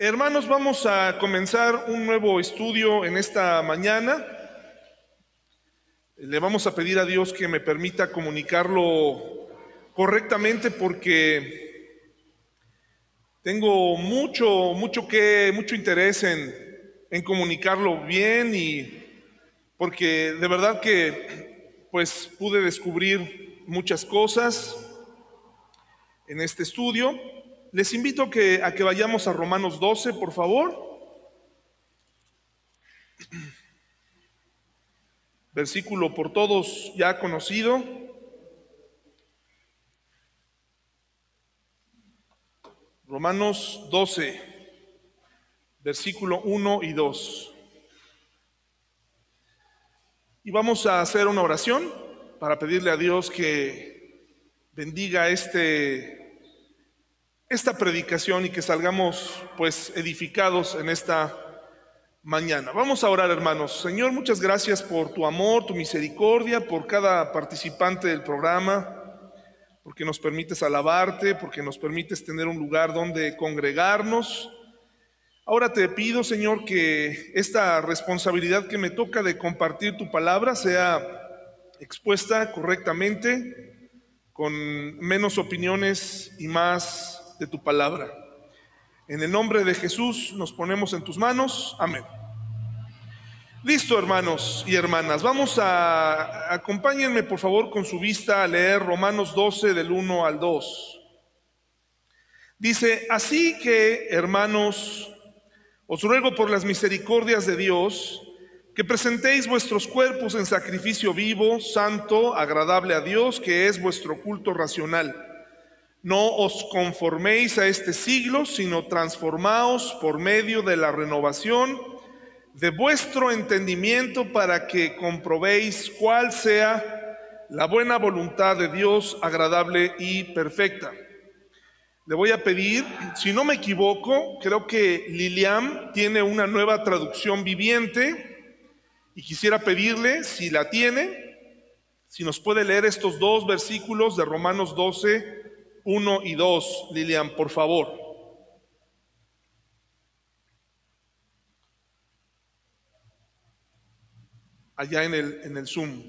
Hermanos, vamos a comenzar un nuevo estudio en esta mañana. Le vamos a pedir a Dios que me permita comunicarlo correctamente porque tengo mucho, mucho que, mucho interés en, en comunicarlo bien y porque de verdad que pues pude descubrir muchas cosas en este estudio. Les invito que, a que vayamos a Romanos 12, por favor. Versículo por todos ya conocido. Romanos 12, versículo 1 y 2. Y vamos a hacer una oración para pedirle a Dios que bendiga este esta predicación y que salgamos pues edificados en esta mañana. Vamos a orar hermanos. Señor, muchas gracias por tu amor, tu misericordia, por cada participante del programa, porque nos permites alabarte, porque nos permites tener un lugar donde congregarnos. Ahora te pido, Señor, que esta responsabilidad que me toca de compartir tu palabra sea expuesta correctamente, con menos opiniones y más de tu palabra. En el nombre de Jesús nos ponemos en tus manos. Amén. Listo, hermanos y hermanas. Vamos a, acompáñenme por favor con su vista a leer Romanos 12 del 1 al 2. Dice, así que, hermanos, os ruego por las misericordias de Dios, que presentéis vuestros cuerpos en sacrificio vivo, santo, agradable a Dios, que es vuestro culto racional. No os conforméis a este siglo, sino transformaos por medio de la renovación de vuestro entendimiento para que comprobéis cuál sea la buena voluntad de Dios agradable y perfecta. Le voy a pedir, si no me equivoco, creo que Lilian tiene una nueva traducción viviente y quisiera pedirle, si la tiene, si nos puede leer estos dos versículos de Romanos 12, 1 y 2, Lilian, por favor. Allá en el, en el Zoom.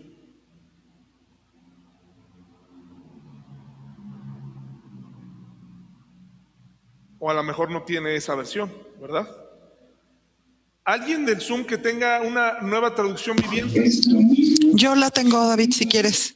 O a lo mejor no tiene esa versión, ¿verdad? ¿Alguien del Zoom que tenga una nueva traducción viviente? Yo la tengo, David, si quieres.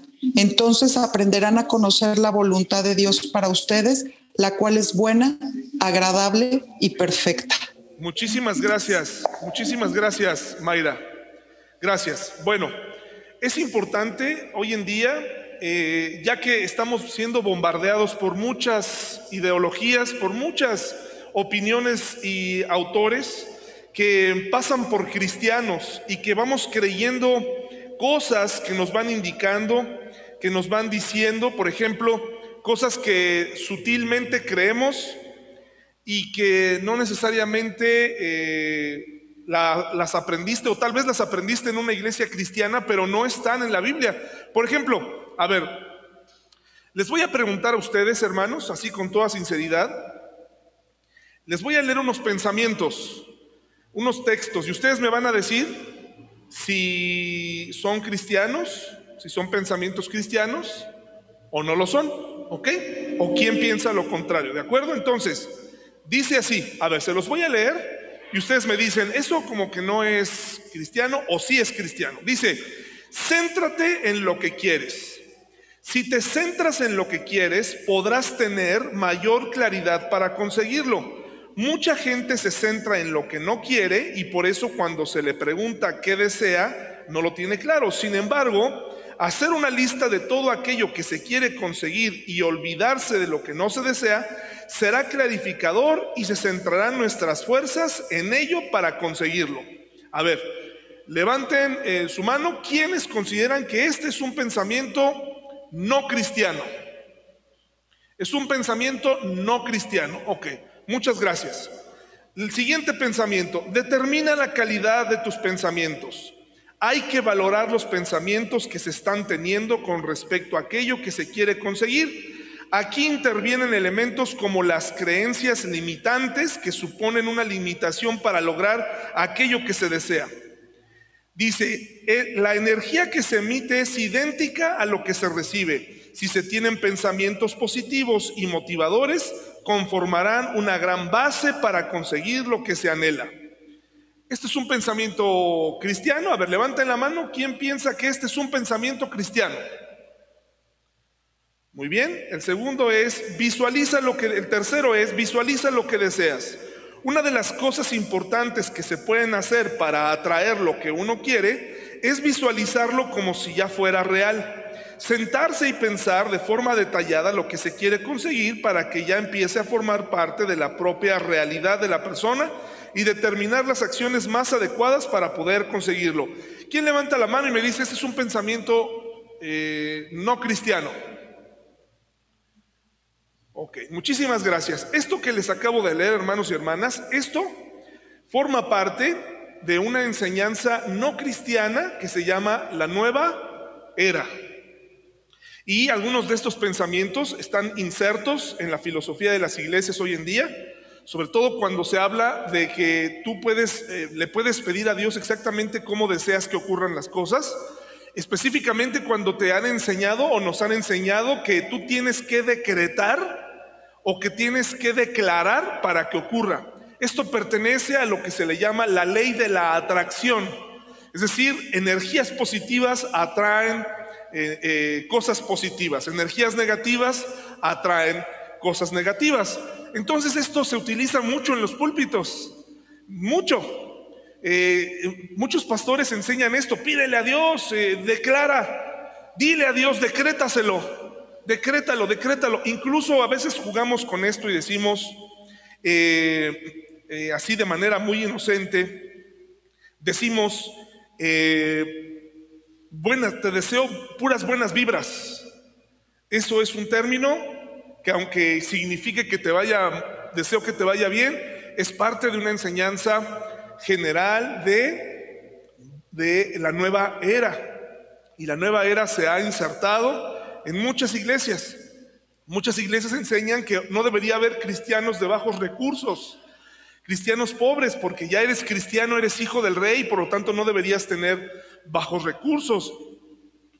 entonces aprenderán a conocer la voluntad de Dios para ustedes, la cual es buena, agradable y perfecta. Muchísimas gracias, muchísimas gracias, Mayra. Gracias. Bueno, es importante hoy en día, eh, ya que estamos siendo bombardeados por muchas ideologías, por muchas opiniones y autores que pasan por cristianos y que vamos creyendo cosas que nos van indicando que nos van diciendo, por ejemplo, cosas que sutilmente creemos y que no necesariamente eh, las aprendiste o tal vez las aprendiste en una iglesia cristiana, pero no están en la Biblia. Por ejemplo, a ver, les voy a preguntar a ustedes, hermanos, así con toda sinceridad, les voy a leer unos pensamientos, unos textos, y ustedes me van a decir si son cristianos si son pensamientos cristianos o no lo son, ¿ok? O quién piensa lo contrario, ¿de acuerdo? Entonces, dice así, a ver, se los voy a leer y ustedes me dicen, eso como que no es cristiano o sí es cristiano. Dice, céntrate en lo que quieres. Si te centras en lo que quieres, podrás tener mayor claridad para conseguirlo. Mucha gente se centra en lo que no quiere y por eso cuando se le pregunta qué desea, no lo tiene claro. Sin embargo, hacer una lista de todo aquello que se quiere conseguir y olvidarse de lo que no se desea, será clarificador y se centrarán nuestras fuerzas en ello para conseguirlo. A ver, levanten eh, su mano quienes consideran que este es un pensamiento no cristiano. Es un pensamiento no cristiano. Ok, muchas gracias. El siguiente pensamiento, determina la calidad de tus pensamientos. Hay que valorar los pensamientos que se están teniendo con respecto a aquello que se quiere conseguir Aquí intervienen elementos como las creencias limitantes que suponen una limitación para lograr aquello que se desea. Dice, eh, la energía que se emite es idéntica a lo que se recibe. Si se tienen pensamientos positivos y motivadores, conformarán una gran base para conseguir lo que se anhela. Este es un pensamiento cristiano. A ver, levanten la mano. ¿Quién piensa que este es un pensamiento cristiano? Muy bien, el segundo es visualiza lo que el tercero es visualiza lo que deseas. Una de las cosas importantes que se pueden hacer para atraer lo que uno quiere es visualizarlo como si ya fuera real. Sentarse y pensar de forma detallada lo que se quiere conseguir para que ya empiece a formar parte de la propia realidad de la persona y determinar las acciones más adecuadas para poder conseguirlo. ¿Quién levanta la mano y me dice, ese es un pensamiento eh, no cristiano? Ok, muchísimas gracias. Esto que les acabo de leer, hermanos y hermanas, esto forma parte de una enseñanza no cristiana que se llama la nueva era. Y algunos de estos pensamientos están insertos en la filosofía de las iglesias hoy en día, sobre todo cuando se habla de que tú puedes, eh, le puedes pedir a Dios exactamente cómo deseas que ocurran las cosas, específicamente cuando te han enseñado o nos han enseñado que tú tienes que decretar o que tienes que declarar para que ocurra. Esto pertenece a lo que se le llama la ley de la atracción. Es decir, energías positivas atraen eh, eh, cosas positivas, energías negativas atraen cosas negativas. Entonces esto se utiliza mucho en los púlpitos, mucho. Eh, muchos pastores enseñan esto, pídele a Dios, declara, dile a Dios, decrétaselo. Decrétalo, decrétalo. Incluso a veces jugamos con esto y decimos, eh, eh, así de manera muy inocente, decimos, eh, buenas, te deseo puras buenas vibras. Eso es un término que aunque signifique que te vaya, deseo que te vaya bien, es parte de una enseñanza general de, de la nueva era. Y la nueva era se ha insertado en muchas iglesias. Muchas iglesias enseñan que no debería haber cristianos de bajos recursos, cristianos pobres, porque ya eres cristiano, eres hijo del rey, por lo tanto no deberías tener bajos recursos.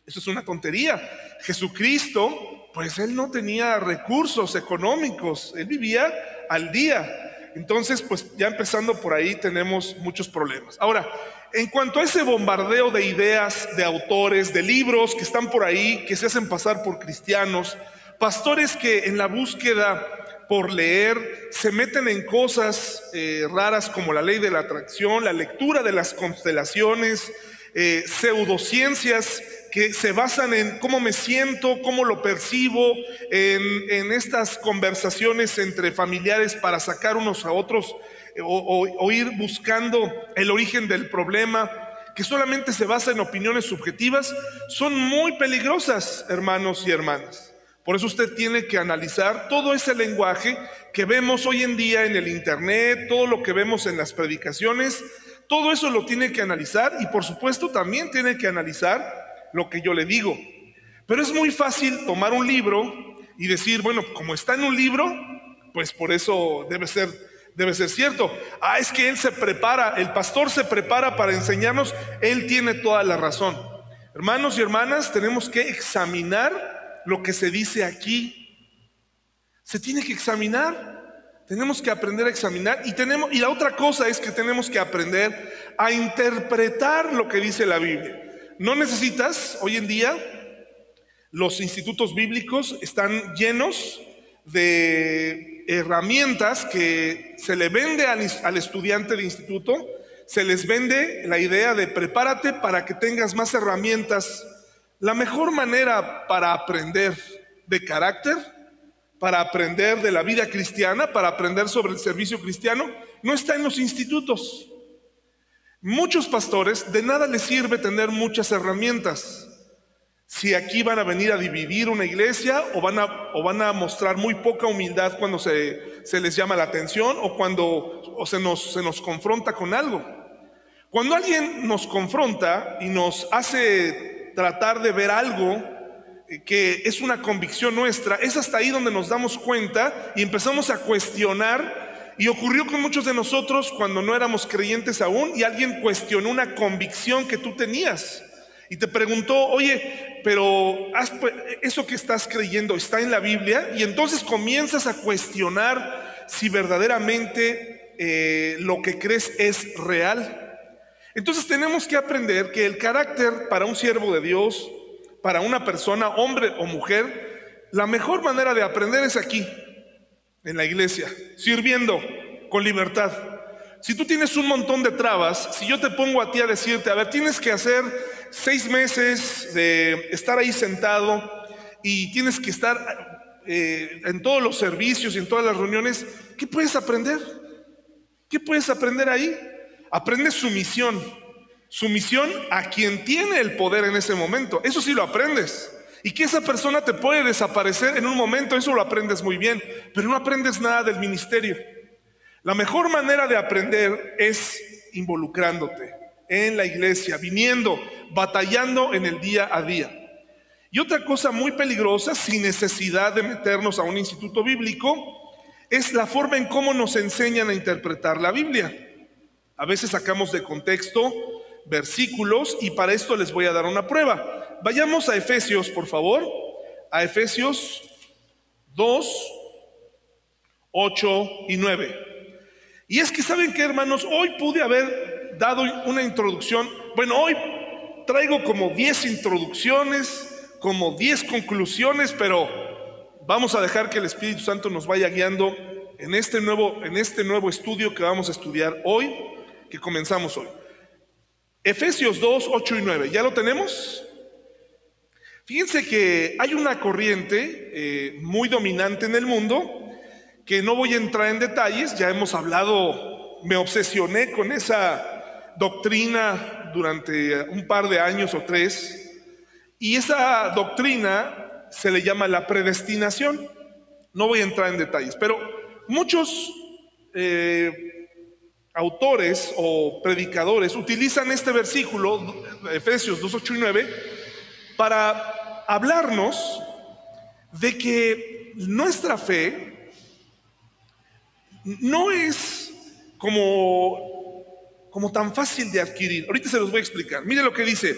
Eso es una tontería. Jesucristo, pues él no tenía recursos económicos, él vivía al día. Entonces, pues ya empezando por ahí tenemos muchos problemas. Ahora, en cuanto a ese bombardeo de ideas, de autores, de libros que están por ahí, que se hacen pasar por cristianos, pastores que en la búsqueda por leer se meten en cosas eh, raras como la ley de la atracción, la lectura de las constelaciones, eh, pseudociencias que se basan en cómo me siento, cómo lo percibo, en, estas conversaciones entre familiares para sacar unos a otros eh, o, ir buscando el origen del problema, que solamente se basa en opiniones subjetivas, son muy peligrosas, hermanos y hermanas. Por eso usted tiene que analizar todo ese lenguaje que vemos hoy en día en el Internet, todo lo que vemos en las predicaciones, todo eso lo tiene que analizar y por supuesto también tiene que analizar lo que yo le digo. Pero es muy fácil tomar un libro y decir, bueno, como está en un libro, pues por eso debe ser, debe ser cierto. Ah, es que él se prepara, el pastor se prepara para enseñarnos, él tiene toda la razón. Hermanos y hermanas, tenemos que examinar lo que se dice aquí. Se tiene que examinar. Tenemos que aprender a examinar y tenemos y la otra cosa es que tenemos que aprender a interpretar lo que dice la Biblia. No necesitas, hoy en día, los institutos bíblicos están llenos de herramientas que se le vende al, estudiante de instituto, se les vende la idea de prepárate para que tengas más herramientas. La mejor manera para aprender de carácter para aprender de la vida cristiana, para aprender sobre el servicio cristiano, no está en los institutos. Muchos pastores de nada les sirve tener muchas herramientas. Si aquí van a venir a dividir una iglesia o van a, o van a mostrar muy poca humildad cuando se, se les llama la atención o cuando o se, nos, se nos confronta con algo. Cuando alguien nos confronta y nos hace tratar de ver algo eh, que es una convicción nuestra, es hasta ahí donde nos damos cuenta y empezamos a cuestionar y ocurrió con muchos de nosotros cuando no éramos creyentes aún y alguien cuestionó una convicción que tú tenías y te preguntó, oye, pero eso que estás creyendo está en la Biblia y entonces comienzas a cuestionar si verdaderamente eh, lo que crees es real. Entonces tenemos que aprender que el carácter para un siervo de Dios, para una persona, hombre o mujer, la mejor manera de aprender es aquí, en la iglesia, sirviendo con libertad. Si tú tienes un montón de trabas, si yo te pongo a ti a decirte, a ver, tienes que hacer seis meses de estar ahí sentado y tienes que estar eh, en todos los servicios y en todas las reuniones, ¿qué puedes aprender? ¿Qué puedes aprender ahí? Aprendes sumisión, sumisión a quien tiene el poder en ese momento. Eso sí lo aprendes. Y que esa persona te puede desaparecer en un momento, eso lo aprendes muy bien, pero no aprendes nada del ministerio. La mejor manera de aprender es involucrándote en la iglesia, viniendo, batallando en el día a día. Y otra cosa muy peligrosa, sin necesidad de meternos a un instituto bíblico, es la forma en cómo nos enseñan a interpretar la Biblia. A veces sacamos de contexto versículos y para esto les voy a dar una prueba. Vayamos a Efesios, por favor, a Efesios 2, 8 y 9. Y es que saben que, hermanos, hoy pude haber dado una introducción. Bueno, hoy traigo como 10 introducciones, como 10 conclusiones, pero vamos a dejar que el Espíritu Santo nos vaya guiando en este nuevo, en este nuevo estudio que vamos a estudiar hoy, que comenzamos hoy. Efesios 2, 8 y 9. ¿Ya lo tenemos? Fíjense que hay una corriente eh, muy dominante en el mundo, que no voy a entrar en detalles, ya hemos hablado, me obsesioné con esa doctrina durante un par de años o tres, y esa doctrina se le llama la predestinación. No voy a entrar en detalles, pero muchos eh, autores o predicadores utilizan este versículo, Efesios 2, 8 y 9, para hablarnos de que nuestra fe no es como, como tan fácil de adquirir. Ahorita se los voy a explicar. Mire lo que dice.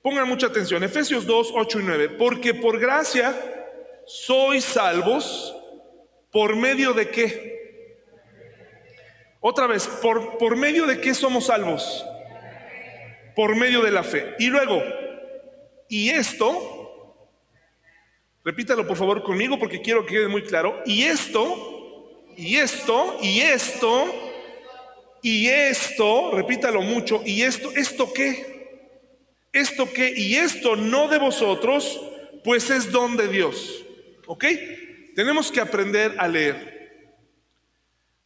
Pongan mucha atención. Efesios 2, 8 y 9. Porque por gracia sois salvos por medio de qué. Otra vez, ¿por, por medio de qué somos salvos? Por medio de la fe. Y luego, y esto Repítalo por favor conmigo porque quiero que quede muy claro. Y esto, y esto, y esto, y esto, repítalo mucho, y esto, ¿esto qué? ¿Esto qué? Y esto no de vosotros, pues es don de Dios. ¿Ok? Tenemos que aprender a leer.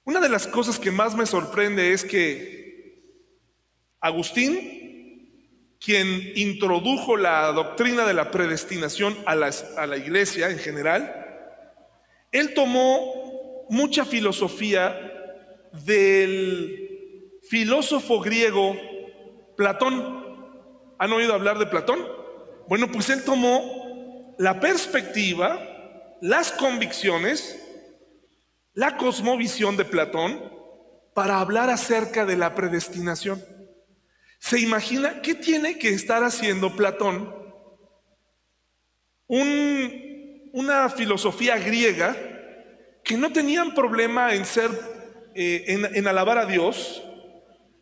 Una de las cosas que más me sorprende es que Agustín quien introdujo la doctrina de la predestinación a, a la iglesia en general, él tomó mucha filosofía del filósofo griego Platón. ¿Han oído hablar de Platón? Bueno, pues él tomó la perspectiva, las convicciones, la cosmovisión de Platón para hablar acerca de la predestinación. ¿Se imagina qué tiene que estar haciendo Platón? una filosofía griega que no tenían problema en ser, eh, en, alabar a Dios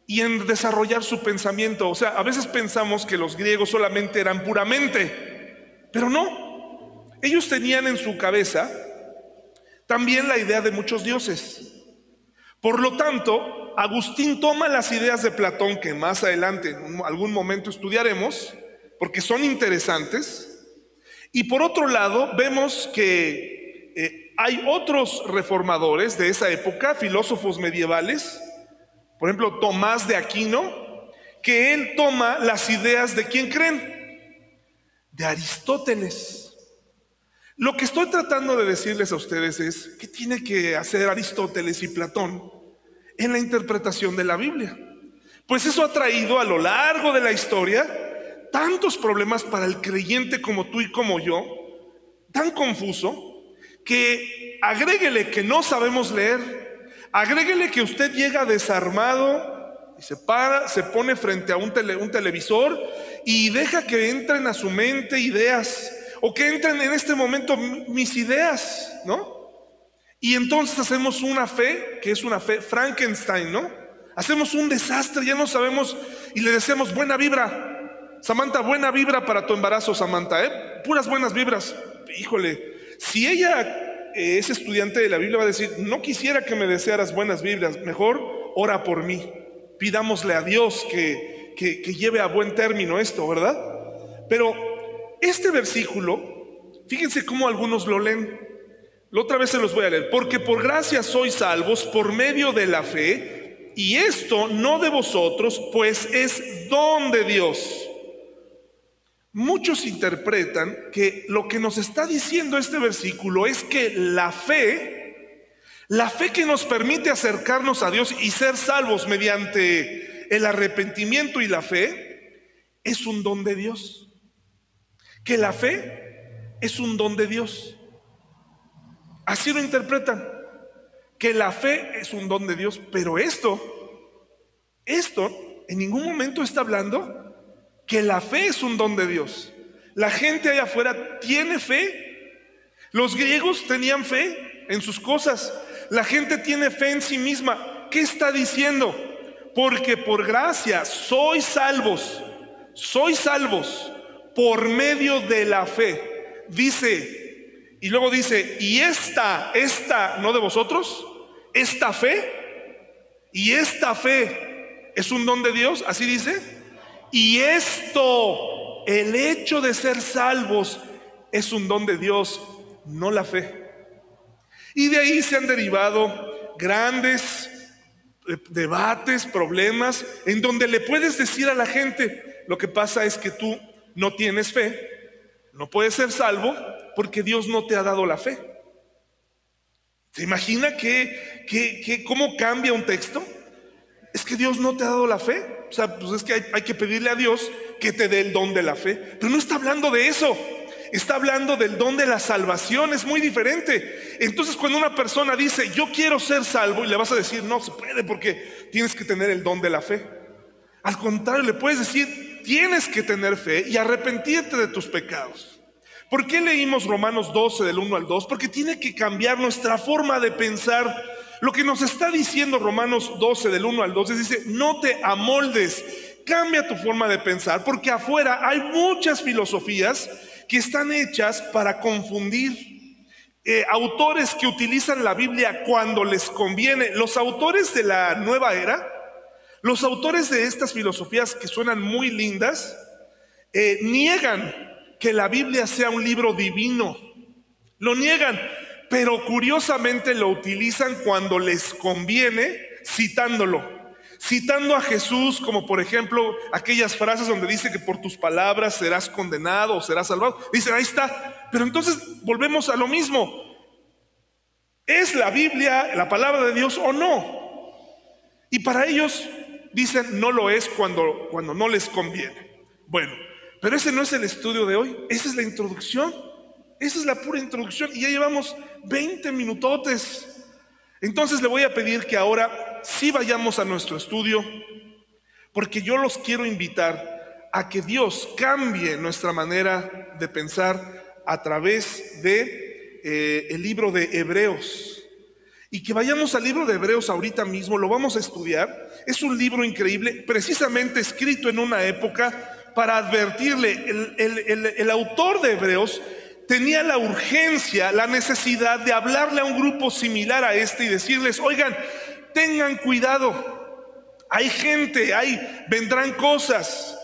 y en desarrollar su pensamiento. O sea, a veces pensamos que los griegos solamente eran puramente, pero no. Ellos tenían en su cabeza también la idea de muchos dioses. Por lo tanto, Agustín toma las ideas de Platón, que más adelante en algún momento estudiaremos, porque son interesantes, y por otro lado vemos que eh, hay otros reformadores de esa época, filósofos medievales, por ejemplo Tomás de Aquino, que él toma las ideas de quién creen, de Aristóteles. Lo que estoy tratando de decirles a ustedes es qué tiene que hacer Aristóteles y Platón en la interpretación de la Biblia. Pues eso ha traído a lo largo de la historia tantos problemas para el creyente como tú y como yo, tan confuso, que agréguele que no sabemos leer, agréguele que usted llega desarmado y se para, se pone frente a un, un televisor y deja que entren a su mente ideas o que entren en este momento mis ideas, ¿no? Y entonces hacemos una fe, que es una fe Frankenstein, ¿no? Hacemos un desastre, ya no sabemos y le decimos buena vibra. Samantha, buena vibra para tu embarazo, Samantha, ¿eh? Puras buenas vibras. Híjole, si ella eh, es estudiante de la Biblia, va a decir, no quisiera que me desearas buenas Biblias, mejor ora por mí. Pidámosle a Dios que, que lleve a buen término esto, ¿verdad? Pero este versículo, fíjense cómo algunos lo leen. La otra vez se los voy a leer. Porque por gracia sois salvos por medio de la fe, y esto no de vosotros, pues es don de Dios Muchos interpretan que lo que nos está diciendo este versículo es que la fe, la fe que nos permite acercarnos a Dios y ser salvos mediante el arrepentimiento y la fe, es un don de Dios. Que la fe es un don de Dios. Así lo interpretan. Que la fe es un don de Dios. Pero esto, esto en ningún momento está hablando que la fe es un don de Dios. La gente allá afuera tiene fe. Los griegos tenían fe en sus cosas. La gente tiene fe en sí misma. ¿Qué está diciendo? Porque por gracia sois salvos. Sois salvos por medio de la fe. Dice, y luego dice, y esta, esta, no de vosotros, esta fe, y esta fe es un don de Dios, así dice. Y esto, el hecho de ser salvos, es un don de Dios, no la fe. Y de ahí se han derivado grandes eh, debates, problemas, en donde le puedes decir a la gente, lo que pasa es que tú no tienes fe, no puedes ser salvo porque Dios no te ha dado la fe. ¿Se imagina que, cómo cambia un texto? Es que Dios no te ha dado la fe. O sea, pues es que hay, que pedirle a Dios que te dé el don de la fe. Pero no está hablando de eso. Está hablando del don de la salvación, es muy diferente. Entonces cuando una persona dice, yo quiero ser salvo, y le vas a decir, no se puede porque tienes que tener el don de la fe. Al contrario, le puedes decir, tienes que tener fe y arrepentirte de tus pecados. ¿Por qué leímos Romanos 12 del 1 al 2? Porque tiene que cambiar nuestra forma de pensar lo que nos está diciendo Romanos 12 del 1 al 12 dice, no te amoldes, cambia tu forma de pensar, porque afuera hay muchas filosofías que están hechas para confundir. Eh, autores que utilizan la Biblia cuando les conviene, los autores de la nueva era, los autores de estas filosofías que suenan muy lindas, eh, niegan que la Biblia sea un libro divino. Lo niegan pero curiosamente lo utilizan cuando les conviene citándolo. Citando a Jesús como por ejemplo aquellas frases donde dice que por tus palabras serás condenado o serás salvado. Dicen, ahí está. Pero entonces volvemos a lo mismo. ¿Es la Biblia la palabra de Dios o no? Y para ellos dicen no lo es cuando, cuando no les conviene. Bueno, pero ese no es el estudio de hoy, esa es la introducción. Esa es la pura introducción y ya llevamos 20 minutotes. Entonces le voy a pedir que ahora sí vayamos a nuestro estudio, porque yo los quiero invitar a que Dios cambie nuestra manera de pensar a través de eh, el libro de Hebreos. Y que vayamos al libro de Hebreos ahorita mismo, lo vamos a estudiar. Es un libro increíble, precisamente escrito en una época para advertirle, el, el autor de Hebreos tenía la urgencia, la necesidad de hablarle a un grupo similar a este y decirles, oigan, tengan cuidado, hay gente, hay, vendrán cosas.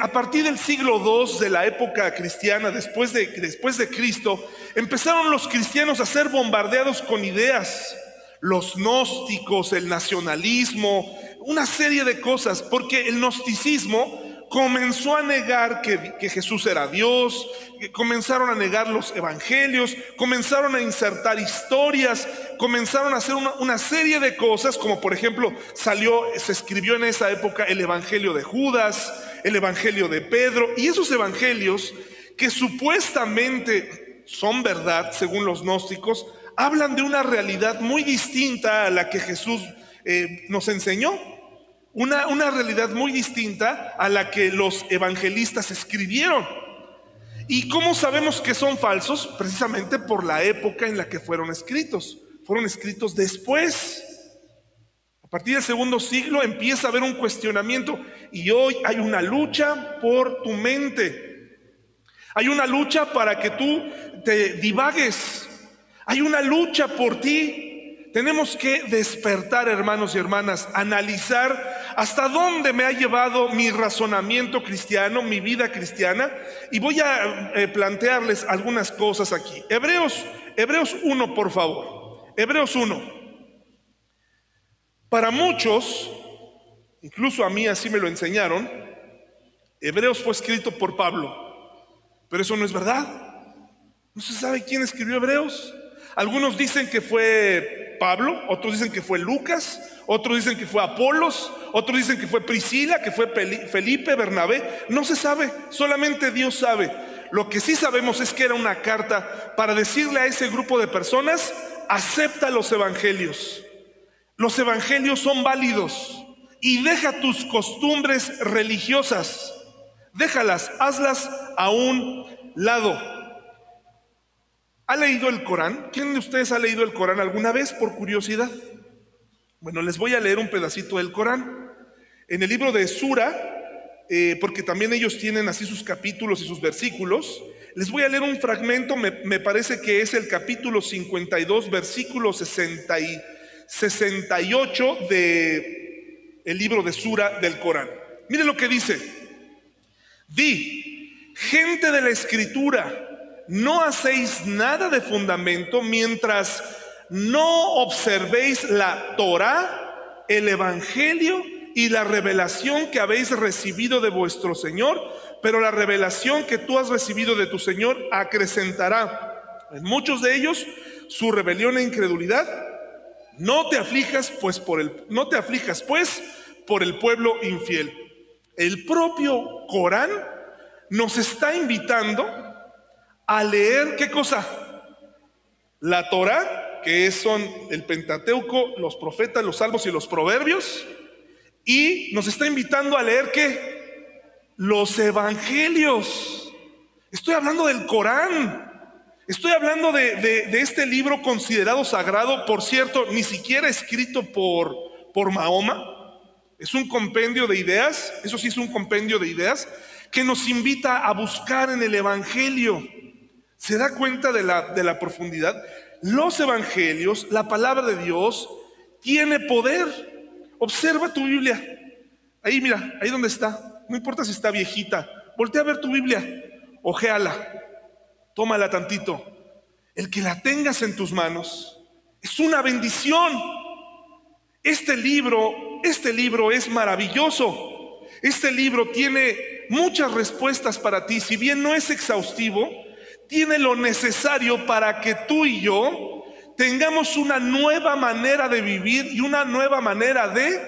A partir del siglo II de la época cristiana, después de, Cristo, empezaron los cristianos a ser bombardeados con ideas, los gnósticos, el nacionalismo, una serie de cosas, porque el gnosticismo comenzó a negar que, Jesús era Dios, comenzaron a negar los evangelios, comenzaron a insertar historias, comenzaron a hacer una, una, serie de cosas, como por ejemplo salió, se escribió en esa época el Evangelio de Judas, el Evangelio de Pedro, y esos evangelios que supuestamente son verdad, según los gnósticos, hablan de una realidad muy distinta a la que Jesús eh, nos enseñó. Una, una realidad muy distinta a la que los evangelistas escribieron. ¿Y cómo sabemos que son falsos? Precisamente por la época en la que fueron escritos. Fueron escritos después. A partir del segundo siglo empieza a haber un cuestionamiento y hoy hay una lucha por tu mente. Hay una lucha para que tú te divagues. Hay una lucha por ti tenemos que despertar, hermanos y hermanas, analizar hasta dónde me ha llevado mi razonamiento cristiano, mi vida cristiana, y voy a eh, plantearles algunas cosas aquí. Hebreos, Hebreos 1, por favor. Hebreos 1. Para muchos, incluso a mí así me lo enseñaron, Hebreos fue escrito por Pablo, pero eso no es verdad. No se sabe quién escribió Hebreos. Algunos dicen que fue Pablo, otros dicen que fue Lucas, otros dicen que fue Apolos, otros dicen que fue Priscila, que fue Felipe, Bernabé. No se sabe, solamente Dios sabe. Lo que sí sabemos es que era una carta para decirle a ese grupo de personas, acepta los evangelios. Los evangelios son válidos y deja tus costumbres religiosas. Déjalas, hazlas a un lado. ¿Ha leído el Corán? ¿Quién de ustedes ha leído el Corán alguna vez por curiosidad? Bueno, les voy a leer un pedacito del Corán. En el libro de Sura, eh, porque también ellos tienen así sus capítulos y sus versículos, les voy a leer un fragmento, me, parece que es el capítulo 52, versículo 60 y 68 de el libro de Sura del Corán. Miren lo que dice. Di, gente de la escritura, no hacéis nada de fundamento mientras no observéis la Torah, el Evangelio y la revelación que habéis recibido de vuestro Señor, pero la revelación que tú has recibido de tu Señor acrecentará en muchos de ellos su rebelión e incredulidad. No te aflijas pues por el no te aflijas pues por el pueblo infiel. El propio Corán nos está invitando a leer qué cosa? La Torah, que son el Pentateuco, los profetas, los salmos y los proverbios, y nos está invitando a leer qué? Los evangelios. Estoy hablando del Corán. Estoy hablando de, este libro considerado sagrado, por cierto, ni siquiera escrito por, por Mahoma. Es un compendio de ideas, eso sí es un compendio de ideas, que nos invita a buscar en el Evangelio. ¿Se da cuenta de la, de la profundidad? Los evangelios, la palabra de Dios, tiene poder. Observa tu Biblia. Ahí, mira, ahí donde está. No importa si está viejita. Voltea a ver tu Biblia. Ojéala. Tómala tantito. El que la tengas en tus manos es una bendición. Este libro, este libro es maravilloso. Este libro tiene muchas respuestas para ti. Si bien no es exhaustivo, tiene lo necesario para que tú y yo tengamos una nueva manera de vivir y una nueva manera de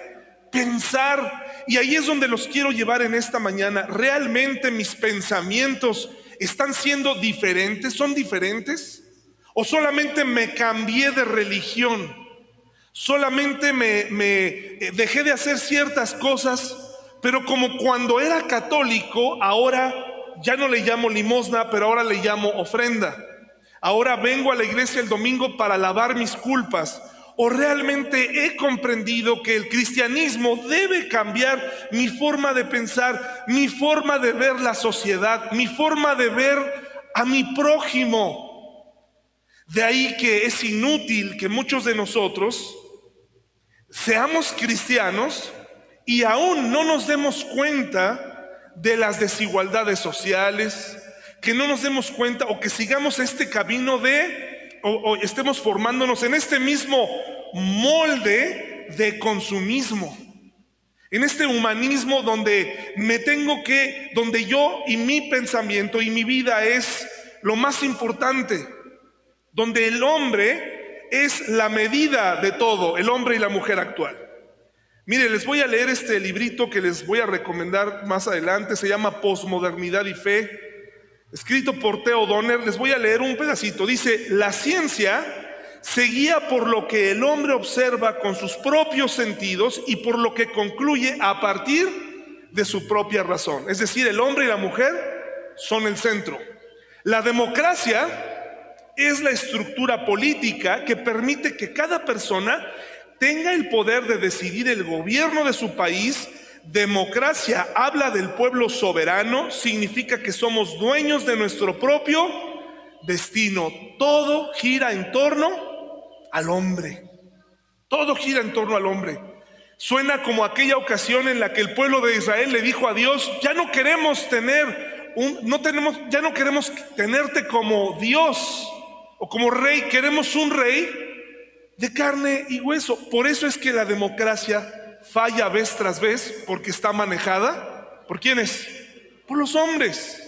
pensar. Y ahí es donde los quiero llevar en esta mañana. ¿Realmente mis pensamientos están siendo diferentes? ¿Son diferentes? ¿O solamente me cambié de religión? Solamente me, eh, dejé de hacer ciertas cosas, pero como cuando era católico, ahora ya no le llamo limosna, pero ahora le llamo ofrenda. Ahora vengo a la iglesia el domingo para lavar mis culpas. O realmente he comprendido que el cristianismo debe cambiar mi forma de pensar, mi forma de ver la sociedad, mi forma de ver a mi prójimo. De ahí que es inútil que muchos de nosotros seamos cristianos y aún no nos demos cuenta de las desigualdades sociales, que no nos demos cuenta o que sigamos este camino de, o, estemos formándonos en este mismo molde de consumismo, en este humanismo donde me tengo que, donde yo y mi pensamiento y mi vida es lo más importante, donde el hombre es la medida de todo, el hombre y la mujer actual. Mire, les voy a leer este librito que les voy a recomendar más adelante, se llama Posmodernidad y Fe escrito por Theo Donner, les voy a leer un pedacito. Dice, la ciencia se guía por lo que el hombre observa con sus propios sentidos y por lo que concluye a partir de su propia razón. Es decir, el hombre y la mujer son el centro. La democracia es la estructura política que permite que cada persona tenga el poder de decidir el gobierno de su país Democracia habla del pueblo soberano, significa que somos dueños de nuestro propio destino. Todo gira en torno al hombre. Todo gira en torno al hombre. Suena como aquella ocasión en la que el pueblo de Israel le dijo a Dios, ya no queremos tener un, no tenemos, ya no queremos tenerte como Dios o como rey, queremos un rey de carne y hueso. Por eso es que la democracia falla vez tras vez porque está manejada. ¿Por quiénes? Por los hombres.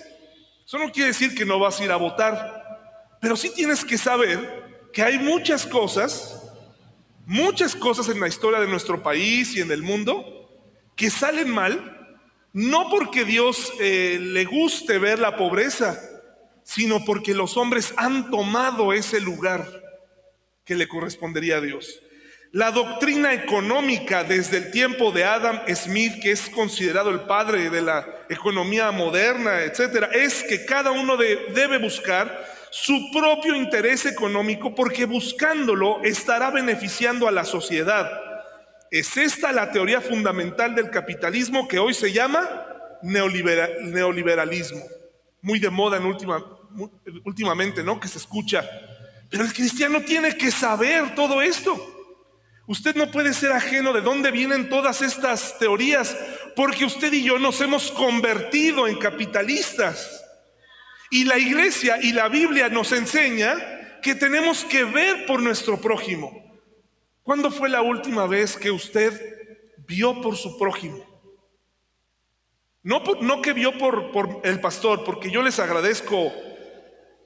Eso no quiere decir que no vas a ir a votar, pero sí tienes que saber que hay muchas cosas, muchas cosas en la historia de nuestro país y en el mundo que salen mal, no porque Dios eh, le guste ver la pobreza, sino porque los hombres han tomado ese lugar que le correspondería a Dios. La doctrina económica desde el tiempo de Adam Smith, que es considerado el padre de la economía moderna, etcétera, es que cada uno debe buscar su propio interés económico porque buscándolo estará beneficiando a la sociedad. Es esta la teoría fundamental del capitalismo que hoy se llama neoliberalismo. Muy de moda en última, últimamente, ¿no? Que se escucha. Pero el cristiano tiene que saber todo esto. Usted no puede ser ajeno de dónde vienen todas estas teorías, porque usted y yo nos hemos convertido en capitalistas. Y la iglesia y la Biblia nos enseña que tenemos que ver por nuestro prójimo. ¿Cuándo fue la última vez que usted vio por su prójimo? No, no que vio por, por el pastor, porque yo les agradezco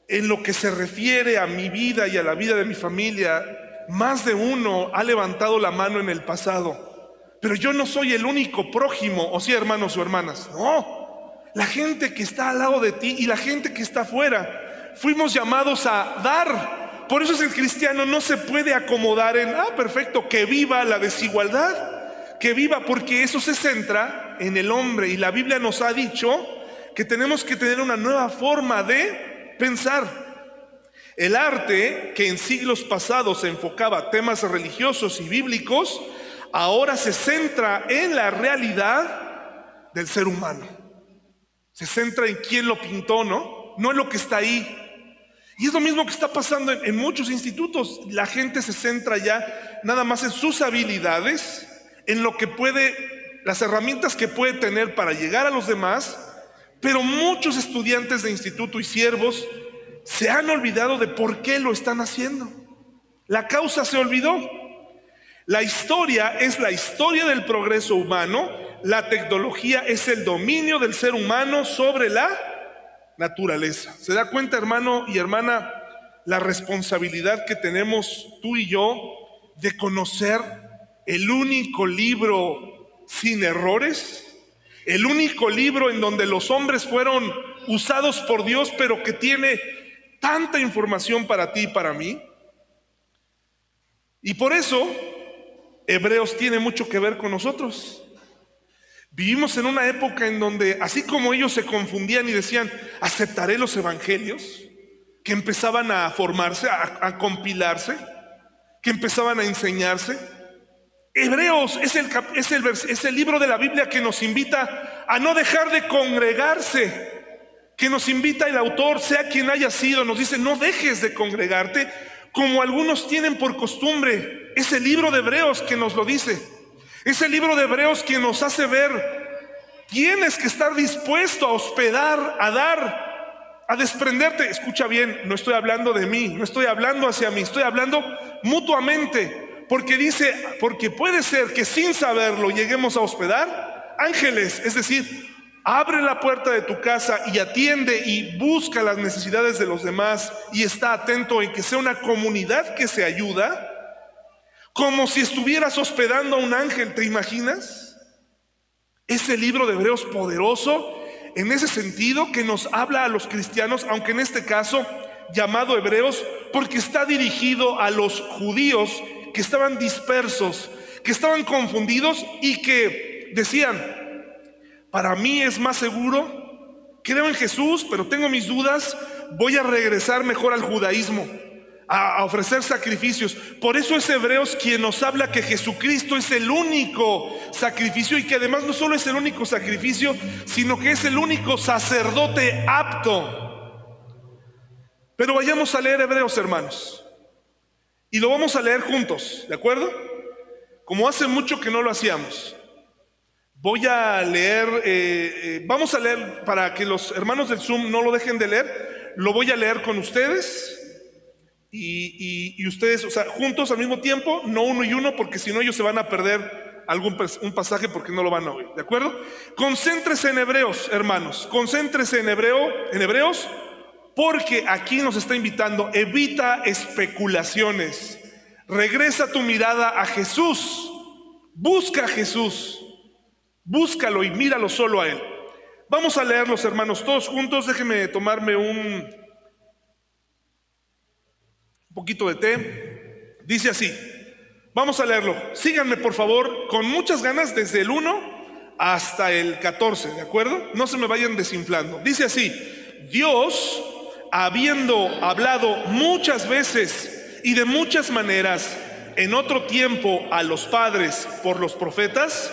en lo que se refiere a mi vida y a la vida de mi familia, más de uno ha levantado la mano en el pasado, pero yo no soy el único prójimo, o sí, hermanos o hermanas. No, la gente que está al lado de ti y la gente que está afuera, fuimos llamados a dar. Por eso es el cristiano no se puede acomodar en, ah, perfecto, que viva la desigualdad, que viva, porque eso se centra en el hombre. Y la Biblia nos ha dicho que tenemos que tener una nueva forma de pensar. El arte, que en siglos pasados se enfocaba temas religiosos y bíblicos, ahora se centra en la realidad del ser humano. Se centra en quién lo pintó, ¿no? No en lo que está ahí. Y es lo mismo que está pasando en, en muchos institutos. La gente se centra ya nada más en sus habilidades, en lo que puede, las herramientas que puede tener para llegar a los demás, pero muchos estudiantes de instituto y siervos se han olvidado de por qué lo están haciendo. La causa se olvidó. La historia es la historia del progreso humano, la tecnología es el dominio del ser humano sobre la naturaleza. ¿Se da cuenta, hermano y hermana, la responsabilidad que tenemos tú y yo de conocer el único libro sin errores? El único libro en donde los hombres fueron usados por Dios, pero que tiene tanta información para ti y para mí. Y por eso Hebreos tiene mucho que ver con nosotros. Vivimos en una época en donde, así como ellos se confundían y decían, aceptaré los evangelios, que empezaban a formarse, a, compilarse, que empezaban a enseñarse. Hebreos es el, libro de la Biblia que nos invita a no dejar de congregarse, que nos invita el autor, sea quien haya sido, nos dice, no dejes de congregarte como algunos tienen por costumbre. Es el libro de Hebreos que nos lo dice. Es el libro de Hebreos que nos hace ver Tienes que estar dispuesto a hospedar, a dar, a desprenderte. Escucha bien, no estoy hablando de mí, no estoy hablando hacia mí, estoy hablando mutuamente. Porque dice, porque puede ser que sin saberlo lleguemos a hospedar ángeles, es decir, abre la puerta de tu casa y atiende y busca las necesidades de los demás y está atento en que sea una comunidad que se ayuda, como si estuvieras hospedando a un ángel, ¿te imaginas? Ese libro de Hebreos poderoso en ese sentido que nos habla a los cristianos, aunque en este caso llamado Hebreos, porque está dirigido a los judíos que estaban dispersos, que estaban confundidos y que decían, para mí es más seguro, creo en Jesús, pero tengo mis dudas, voy a regresar mejor al judaísmo a, ofrecer sacrificios. Por eso es Hebreos quien nos habla que Jesucristo es el único sacrificio y que además no solo es el único sacrificio, sino que es el único sacerdote apto. Pero vayamos a leer Hebreos, hermanos. Y lo vamos a leer juntos, ¿de acuerdo? Como hace mucho que no lo hacíamos. Voy a leer, eh, eh, vamos a leer para que los hermanos del Zoom no lo dejen de leer, lo voy a leer con ustedes y, ustedes, o sea, juntos al mismo tiempo, no uno y uno, porque si no ellos se van a perder algún un pasaje porque no lo van a oír, ¿de acuerdo? Concéntrese en Hebreos, hermanos, concéntrese en Hebreo, en Hebreos, porque aquí nos está invitando, evita especulaciones. Regresa tu mirada a Jesús. Busca a Jesús. Búscalo y míralo solo a él. Vamos a leerlos, hermanos, todos juntos. Déjenme tomarme un poquito de té. Dice así, vamos a leerlo. Síganme por favor con muchas ganas desde el 1 hasta el 14, ¿de acuerdo? No se me vayan desinflando. Dice así, Dios, habiendo hablado muchas veces y de muchas maneras en otro tiempo a los padres por los profetas,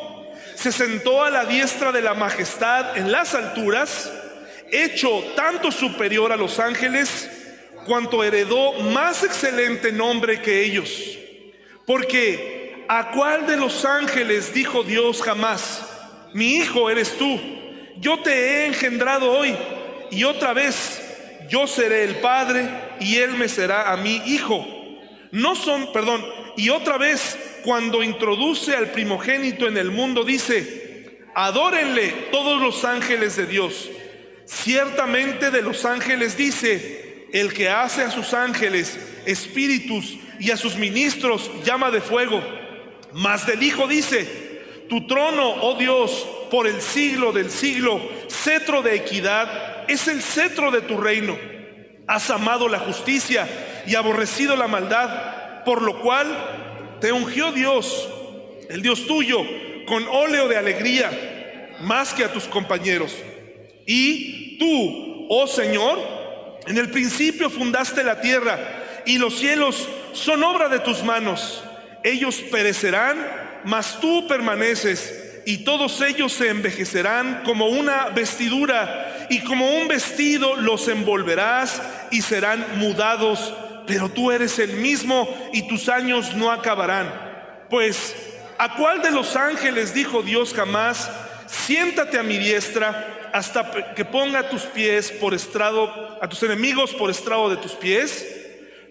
se sentó a la diestra de la majestad en las alturas, hecho tanto superior a los ángeles, cuanto heredó más excelente nombre que ellos. Porque ¿a cuál de los ángeles dijo Dios jamás, mi hijo eres tú, yo te he engendrado hoy y otra vez yo seré el padre y él me será a mi hijo? No son, perdón, y otra vez cuando introduce al primogénito en el mundo dice, adórenle todos los ángeles de Dios. Ciertamente de los ángeles dice, el que hace a sus ángeles espíritus y a sus ministros llama de fuego. Mas del Hijo dice, tu trono, oh Dios, por el siglo del siglo, cetro de equidad, es el cetro de tu reino. Has amado la justicia y aborrecido la maldad, por lo cual te ungió Dios, el Dios tuyo, con óleo de alegría, más que a tus compañeros. Y tú, oh Señor, en el principio fundaste la tierra y los cielos son obra de tus manos. Ellos perecerán, mas tú permaneces y todos ellos se envejecerán como una vestidura y como un vestido los envolverás y serán mudados, pero tú eres el mismo y tus años no acabarán. Pues, ¿a cuál de los ángeles dijo Dios jamás, siéntate a mi diestra? hasta que ponga tus pies por estrado, a tus enemigos por estrado de tus pies?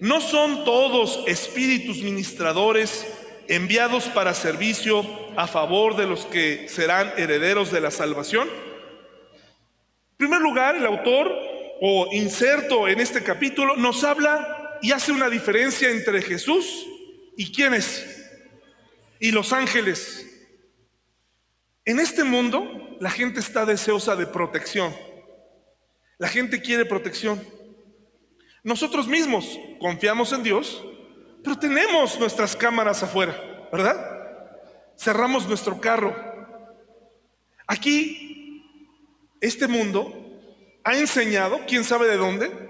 ¿No son todos espíritus ministradores enviados para servicio a favor de los que serán herederos de la salvación? En primer lugar, el autor o inserto en este capítulo nos habla y hace una diferencia entre Jesús y quiénes y los ángeles. En este mundo la gente está deseosa de protección. La gente quiere protección. Nosotros mismos confiamos en Dios, pero tenemos nuestras cámaras afuera, ¿verdad? Cerramos nuestro carro. Aquí, este mundo ha enseñado, quién sabe de dónde,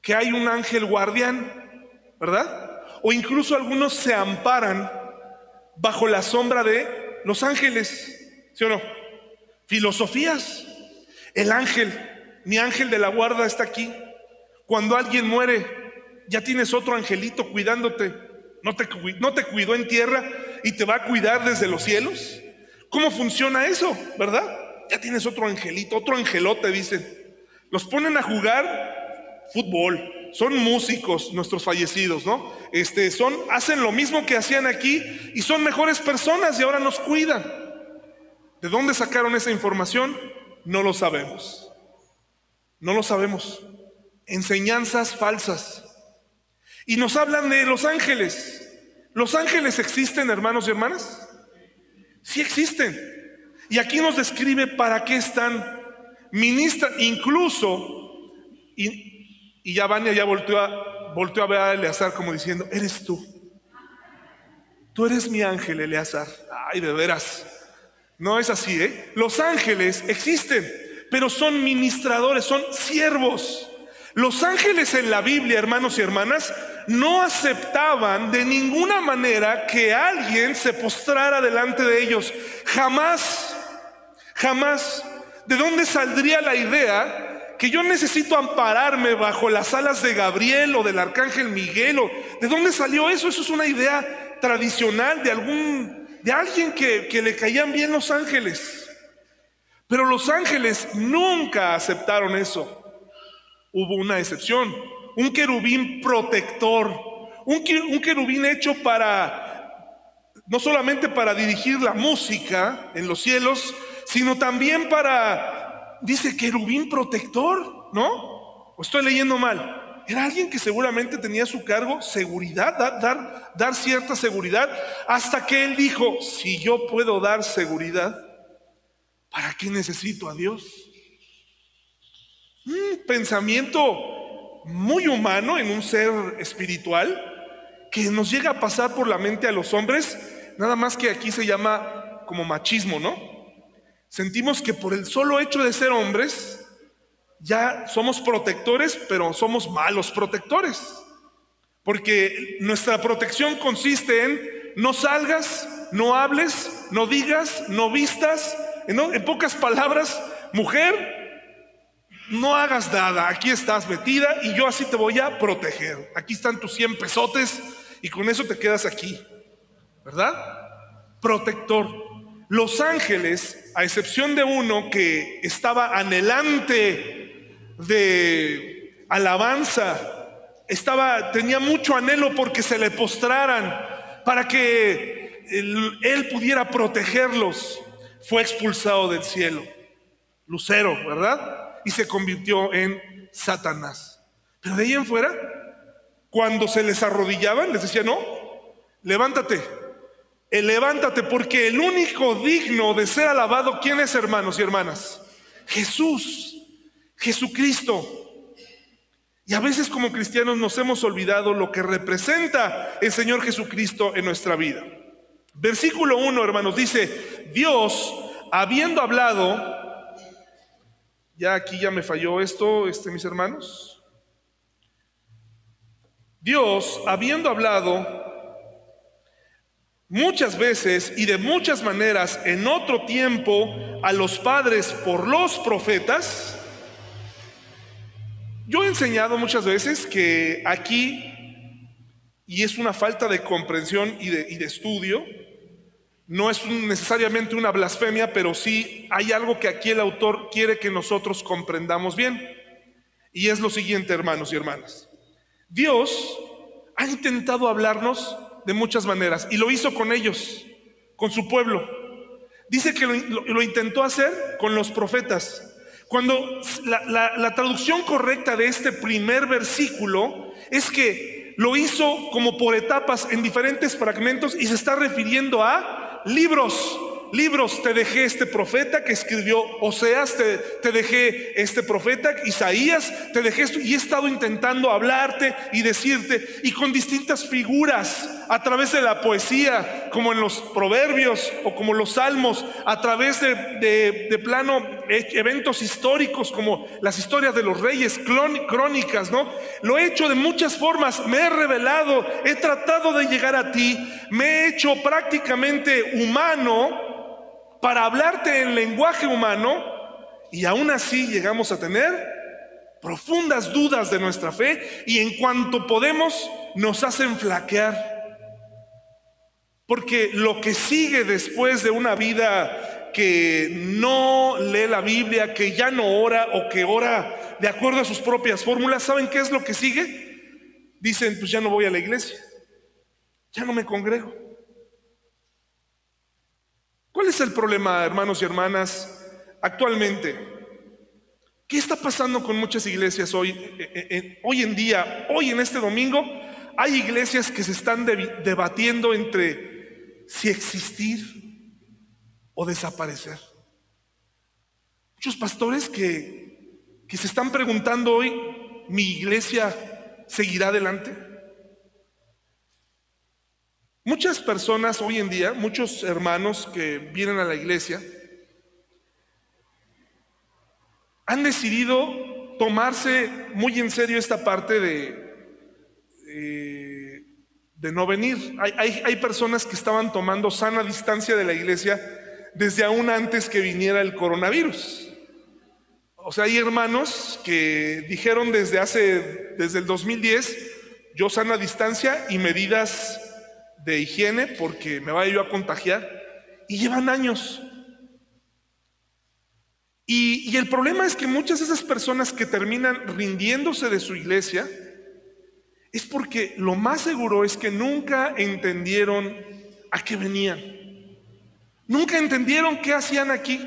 que hay un ángel guardián, ¿verdad? O incluso algunos se amparan bajo la sombra de los ángeles, ¿sí o no? Filosofías. El ángel, mi ángel de la guarda está aquí. Cuando alguien muere, ya tienes otro angelito cuidándote. ¿No te, no te cuidó en tierra y te va a cuidar desde los cielos? ¿Cómo funciona eso, verdad? Ya tienes otro angelito, otro angelote, dicen. Los ponen a jugar fútbol, son músicos nuestros fallecidos, ¿no? Este, son, hacen lo mismo que hacían aquí y son mejores personas y ahora nos cuidan. ¿De dónde sacaron esa información? No lo sabemos. No lo sabemos. Enseñanzas falsas. Y nos hablan de los ángeles. ¿Los ángeles existen, hermanos y hermanas? Sí existen. Y aquí nos describe para qué están. Ministra, incluso, y ya Vania ya volteó a, a ver a Eleazar como diciendo, eres tú. Tú eres mi ángel, Eleazar. Ay, de veras. No es así, ¿eh? Los ángeles existen, pero son ministradores, son siervos. Los ángeles en la Biblia, hermanos y hermanas, no aceptaban de ninguna manera que alguien se postrara delante de ellos. Jamás, jamás. ¿De dónde saldría la idea que yo necesito ampararme bajo las alas de Gabriel o del arcángel Miguel. O, ¿De dónde salió eso? Eso es una idea tradicional de algún, de alguien que, que le caían bien los ángeles. Pero los ángeles nunca aceptaron eso. Hubo una excepción, un querubín protector, un, un querubín hecho para, no solamente para dirigir la música en los cielos, sino también para dice querubín protector, ¿no? ¿O estoy leyendo mal? Era alguien que seguramente tenía a su cargo seguridad, dar, dar, cierta seguridad, hasta que él dijo, si yo puedo dar seguridad, ¿para qué necesito a Dios? Un pensamiento muy humano en un ser espiritual que nos llega a pasar por la mente a los hombres, nada más que aquí se llama como machismo, ¿no? Sentimos que por el solo hecho de ser hombres, ya somos protectores, pero somos malos protectores. Porque nuestra protección consiste en no salgas, no hables, no digas, no vistas. En, pocas palabras, mujer, no hagas nada. Aquí estás metida y yo así te voy a proteger. Aquí están tus 100 pesotes y con eso te quedas aquí. ¿Verdad? Protector. Los ángeles, a excepción de uno que estaba anhelante de alabanza, estaba, tenía mucho anhelo porque se le postraran, para que él, pudiera protegerlos, fue expulsado del cielo. Lucero, ¿verdad? Y se convirtió en Satanás. Pero de ahí en fuera, cuando se les arrodillaban, les decía, no, levántate, levántate porque el único digno de ser alabado, ¿quién es hermanos y hermanas? Jesús, Jesucristo. Y a veces como cristianos nos hemos olvidado lo que representa el Señor Jesucristo en nuestra vida. Versículo 1, hermanos, dice, Dios, habiendo hablado, ya aquí ya me falló esto, este, mis hermanos. Dios, habiendo hablado muchas veces y de muchas maneras en otro tiempo a los padres por los profetas, yo he enseñado muchas veces que aquí, y es una falta de comprensión y de, estudio, no es necesariamente una blasfemia, pero sí hay algo que aquí el autor quiere que nosotros comprendamos bien. Y es lo siguiente, hermanos y hermanas. Dios ha intentado hablarnos de muchas maneras y lo hizo con ellos, con su pueblo. Dice que lo, intentó hacer con los profetas. Cuando la, traducción correcta de este primer versículo es que lo hizo como por etapas en diferentes fragmentos y se está refiriendo a libros libros te dejé este profeta que escribió Oseas, te, te, dejé este profeta Isaías, te dejé esto y he estado intentando hablarte y decirte y con distintas figuras a través de la poesía, como en los proverbios o como los salmos, a través de, de, plano eventos históricos como las historias de los reyes, crónicas, ¿no? Lo he hecho de muchas formas, me he revelado, he tratado de llegar a ti, me he hecho prácticamente humano para hablarte en lenguaje humano y aún así llegamos a tener profundas dudas de nuestra fe y en cuanto podemos nos hacen flaquear. Porque lo que sigue después de una vida que no lee la Biblia, que ya no ora o que ora de acuerdo a sus propias fórmulas, ¿saben qué es lo que sigue? Dicen, pues ya no voy a la iglesia, ya no me congrego. ¿Cuál es el problema, hermanos y hermanas, actualmente? ¿Qué está pasando con muchas iglesias hoy, eh, eh, eh, hoy en día, hoy en este domingo? Hay iglesias que se están debatiendo entre si existir o desaparecer. Muchos pastores que, que se están preguntando hoy, ¿mi iglesia seguirá adelante? Muchas personas hoy en día, muchos hermanos que vienen a la iglesia, han decidido tomarse muy en serio esta parte de, de no venir. Hay, personas que estaban tomando sana distancia de la iglesia desde aún antes que viniera el coronavirus. O sea, hay hermanos que dijeron desde hace, desde el 2010, yo sana distancia y medidas de higiene porque me vaya yo a contagiar. Y llevan años. Y, y el problema es que muchas de esas personas que terminan rindiéndose de su iglesia, es porque lo más seguro es que nunca entendieron a qué venían. Nunca entendieron qué hacían aquí.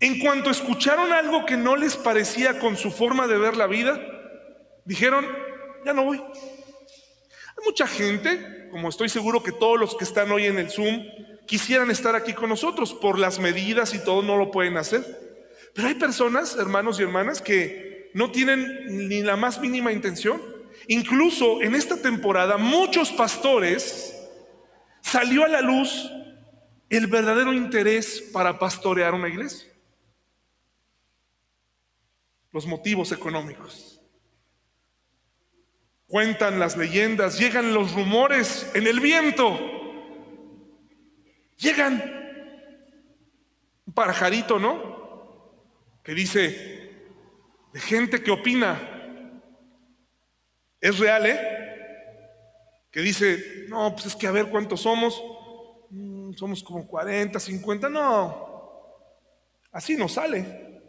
En cuanto escucharon algo que no les parecía con su forma de ver la vida, dijeron, ya no voy. Mucha gente, como estoy seguro que todos los que están hoy en el Zoom, quisieran estar aquí con nosotros, por las medidas y todo no lo pueden hacer. Pero hay personas, hermanos y hermanas, que no tienen ni la más mínima intención. Incluso en esta temporada muchos pastores salió a la luz el verdadero interés para pastorear una iglesia. Los motivos económicos. Cuentan las leyendas, llegan los rumores en el viento. Llegan un pajarito, ¿no? Que dice, de gente que opina. Es real, ¿eh? Que dice, no, pues es que a ver cuántos somos. Mm, somos como 40, 50. No, así no sale.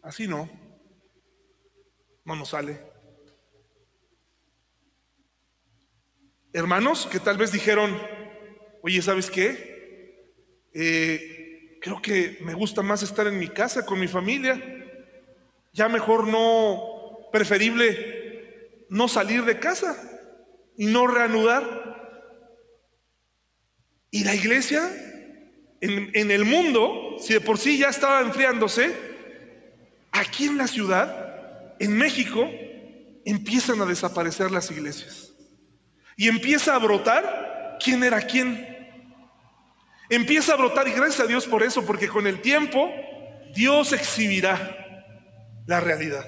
Así no. No nos sale. Hermanos que tal vez dijeron, oye, ¿sabes qué? Eh, creo que me gusta más estar en mi casa con mi familia. Ya mejor no, preferible no salir de casa y no reanudar. Y la iglesia en, en, el mundo, si de por sí ya estaba enfriándose, aquí en la ciudad, en México, empiezan a desaparecer las iglesias. Y empieza a brotar quién era quién. Empieza a brotar, y gracias a Dios por eso, porque con el tiempo Dios exhibirá la realidad.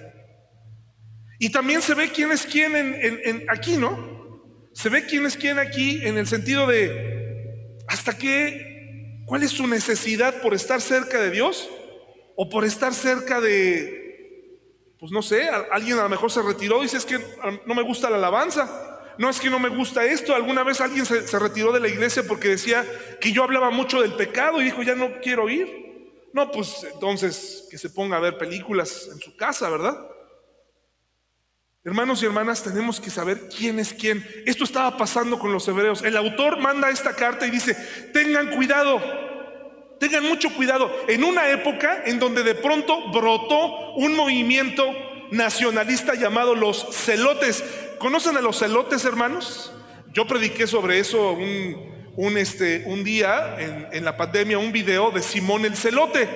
Y también se ve quién es quién aquí, ¿no? Se ve quién es quién aquí en el sentido de hasta qué, cuál es su necesidad por estar cerca de Dios o por estar cerca de, pues no sé, alguien a lo mejor se retiró y dice es que no me gusta la alabanza. No es que no me gusta esto. Alguna vez alguien se, retiró de la iglesia porque decía que yo hablaba mucho del pecado y dijo, ya no quiero ir. No, pues entonces que se ponga a ver películas en su casa, ¿verdad? Hermanos y hermanas, tenemos que saber quién es quién. Esto estaba pasando con los hebreos. El autor manda esta carta y dice, tengan cuidado, tengan mucho cuidado. En una época en donde de pronto brotó un movimiento nacionalista llamado los celotes. ¿Conocen a los celotes, hermanos? Yo prediqué sobre eso un, un, este, un día en, en la pandemia un video de Simón el Celote.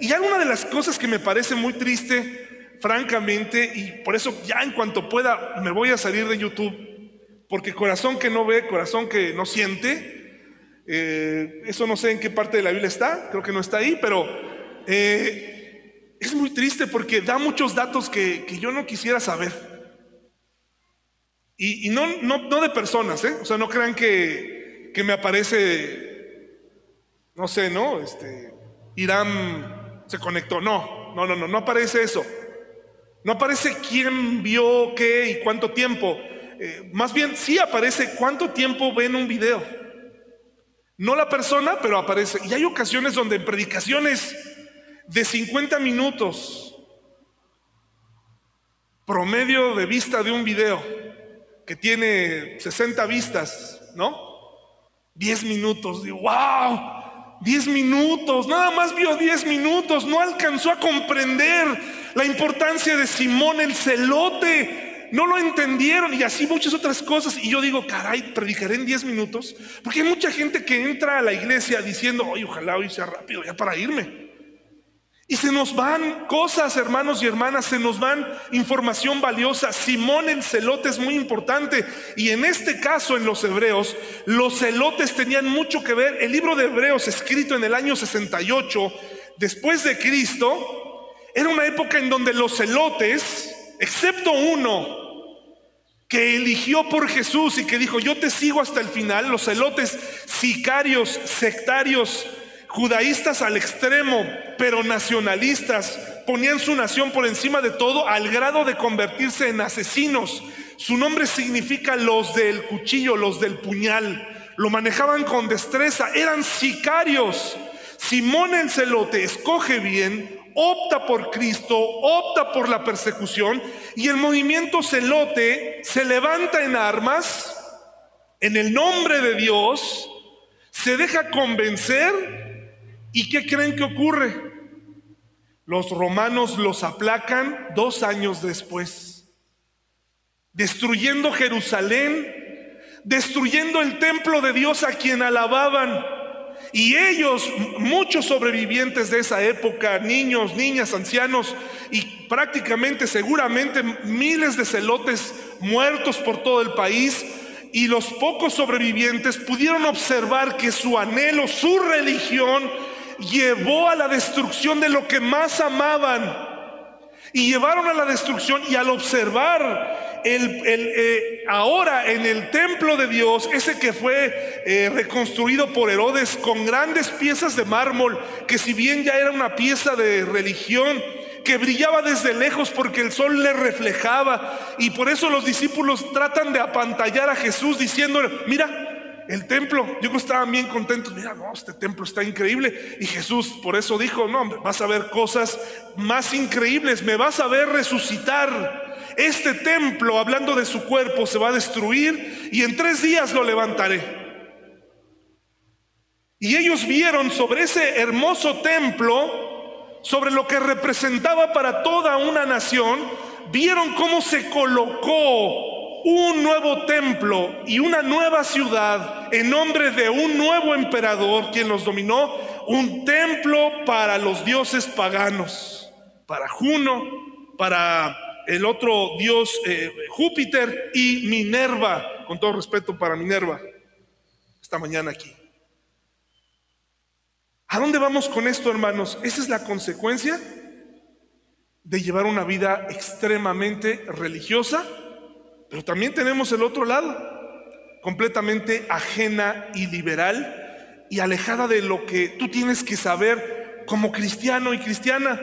Y una de las cosas que me parece muy triste, francamente, y por eso ya en cuanto pueda me voy a salir de YouTube, porque corazón que no ve, corazón que no siente, Eh, eso no sé en qué parte de la Biblia está, creo que no está ahí, pero eh, es muy triste porque da muchos datos que, yo no quisiera saber. Y, no, no, de personas, ¿eh? O sea, no crean que, que me aparece, no sé, ¿no? Este, Irán se conectó. No, no, no, no, no aparece eso. No aparece quién vio qué y cuánto tiempo. Eh, más bien sí aparece cuánto tiempo ven un video. No la persona, pero aparece. Y hay ocasiones donde en predicaciones de 50 minutos, promedio de vista de un video, que tiene 60 vistas, ¿no? 10 minutos, digo, wow, 10 minutos, nada más vio 10 minutos, no alcanzó a comprender la importancia de Simón el celote, no lo entendieron y así muchas otras cosas. Y yo digo, caray, predicaré en 10 minutos, porque hay mucha gente que entra a la iglesia diciendo, oye, ojalá hoy sea rápido ya para irme. Y se nos van cosas, hermanos y hermanas, se nos van información valiosa. Simón el celote es muy importante. Y en este caso, en los hebreos, los celotes tenían mucho que ver. El libro de Hebreos, escrito en el año 68 después de Cristo, era una época en donde los celotes, excepto uno, que eligió por Jesús y que dijo, yo te sigo hasta el final, los celotes sicarios, sectarios, judaístas al extremo, pero nacionalistas, ponían su nación por encima de todo al grado de convertirse en asesinos. Su nombre significa los del cuchillo, los del puñal. Lo manejaban con destreza, eran sicarios. Simón el celote escoge bien, opta por Cristo, opta por la persecución y el movimiento celote se levanta en armas en el nombre de Dios, se deja convencer ¿Y qué creen que ocurre? Los romanos los aplacan dos años después, destruyendo Jerusalén, destruyendo el templo de Dios a quien alababan. Y ellos, muchos sobrevivientes de esa época, niños, niñas, ancianos y prácticamente, seguramente miles de celotes muertos por todo el país, y los pocos sobrevivientes pudieron observar que su anhelo, su religión, llevó a la destrucción de lo que más amaban. Y llevaron a la destrucción y al observar el, eh, ahora en el templo de Dios, ese que fue eh, reconstruido por Herodes con grandes piezas de mármol, que si bien ya era una pieza de religión, que brillaba desde lejos porque el sol le reflejaba. Y por eso los discípulos tratan de apantallar a Jesús diciendo, mira, el templo, yo creo que estaban bien contentos, mira, no, este templo está increíble. Y Jesús por eso dijo, no, vas a ver cosas más increíbles, me vas a ver resucitar. Este templo, hablando de su cuerpo, se va a destruir y en tres días lo levantaré. Y ellos vieron sobre ese hermoso templo, sobre lo que representaba para toda una nación, vieron cómo se colocó un nuevo templo y una nueva ciudad en nombre de un nuevo emperador quien los dominó, un templo para los dioses paganos, para Juno, para el otro dios eh, Júpiter y Minerva, con todo respeto para Minerva, esta mañana aquí. ¿A dónde vamos con esto, hermanos? Esa es la consecuencia de llevar una vida extremadamente religiosa pero también tenemos el otro lado, completamente ajena y liberal y alejada de lo que tú tienes que saber como cristiano y cristiana.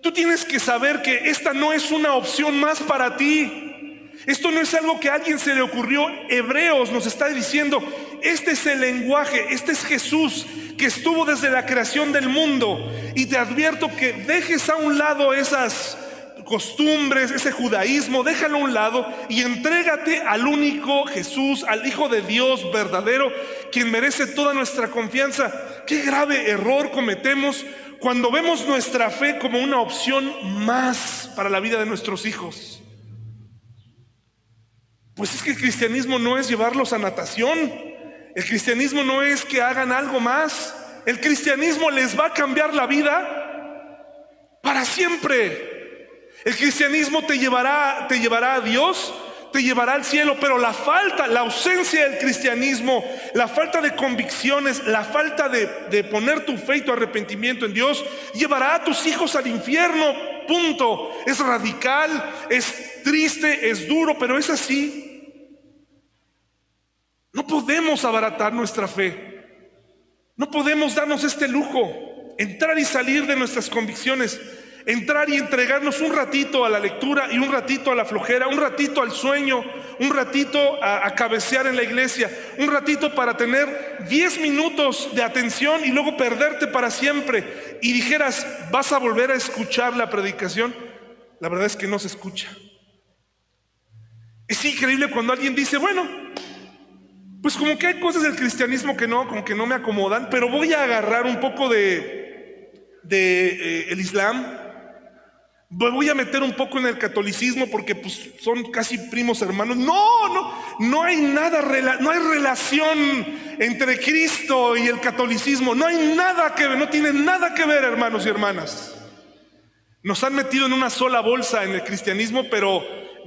Tú tienes que saber que esta no es una opción más para ti. Esto no es algo que a alguien se le ocurrió. Hebreos nos está diciendo, este es el lenguaje, este es Jesús que estuvo desde la creación del mundo. Y te advierto que dejes a un lado esas costumbres, ese judaísmo, déjalo a un lado y entrégate al único Jesús, al Hijo de Dios verdadero, quien merece toda nuestra confianza. Qué grave error cometemos cuando vemos nuestra fe como una opción más para la vida de nuestros hijos. Pues es que el cristianismo no es llevarlos a natación, el cristianismo no es que hagan algo más, el cristianismo les va a cambiar la vida para siempre. El cristianismo te llevará, te llevará a Dios, te llevará al cielo, pero la falta, la ausencia del cristianismo, la falta de convicciones, la falta de, de poner tu fe y tu arrepentimiento en Dios, llevará a tus hijos al infierno, punto. Es radical, es triste, es duro, pero es así. No podemos abaratar nuestra fe. No podemos darnos este lujo, entrar y salir de nuestras convicciones, entrar y entregarnos un ratito a la lectura y un ratito a la flojera, un ratito al sueño, un ratito a, cabecear en la iglesia, un ratito para tener 10 minutos de atención y luego perderte para siempre. Y dijeras, vas a volver a escuchar la predicación. La verdad es que no se escucha. Es increíble cuando alguien dice, bueno, pues como que hay cosas del cristianismo que no, como que no me acomodan, pero voy a agarrar un poco de, eh, el Islam, voy a meter un poco en el catolicismo porque pues son casi primos hermanos. No, no, no hay nada, no hay relación entre Cristo y el catolicismo, no hay nada que ver, no tiene nada que ver, hermanos y hermanas. Nos han metido en una sola bolsa en el cristianismo, pero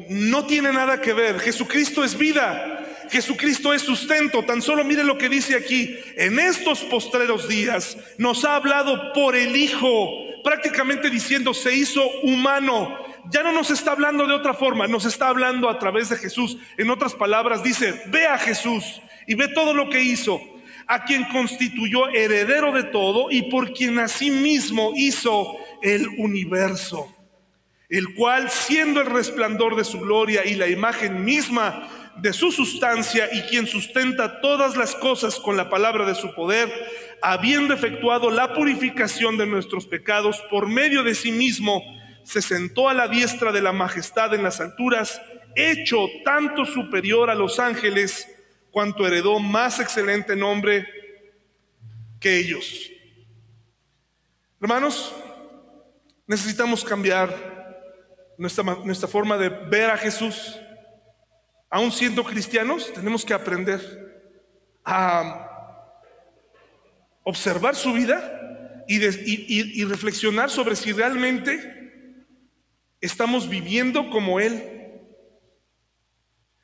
no tiene nada que ver. Jesucristo es vida. Jesucristo es sustento. Tan solo mire lo que dice aquí. En estos postreros días nos ha hablado por el Hijo, prácticamente diciendo, se hizo humano. Ya no nos está hablando de otra forma, nos está hablando a través de Jesús. En otras palabras, dice, ve a Jesús y ve todo lo que hizo, a quien constituyó heredero de todo y por quien asimismo hizo el universo, el cual, siendo el resplandor de su gloria y la imagen misma de su sustancia y quien sustenta todas las cosas con la palabra de su poder, habiendo efectuado la purificación de nuestros pecados por medio de sí mismo, se sentó a la diestra de la majestad en las alturas, hecho tanto superior a los ángeles, cuanto heredó más excelente nombre que ellos. Hermanos, necesitamos cambiar nuestra, nuestra forma de ver a Jesús aún siendo cristianos, tenemos que aprender a observar su vida y, reflexionar sobre si realmente estamos viviendo como Él.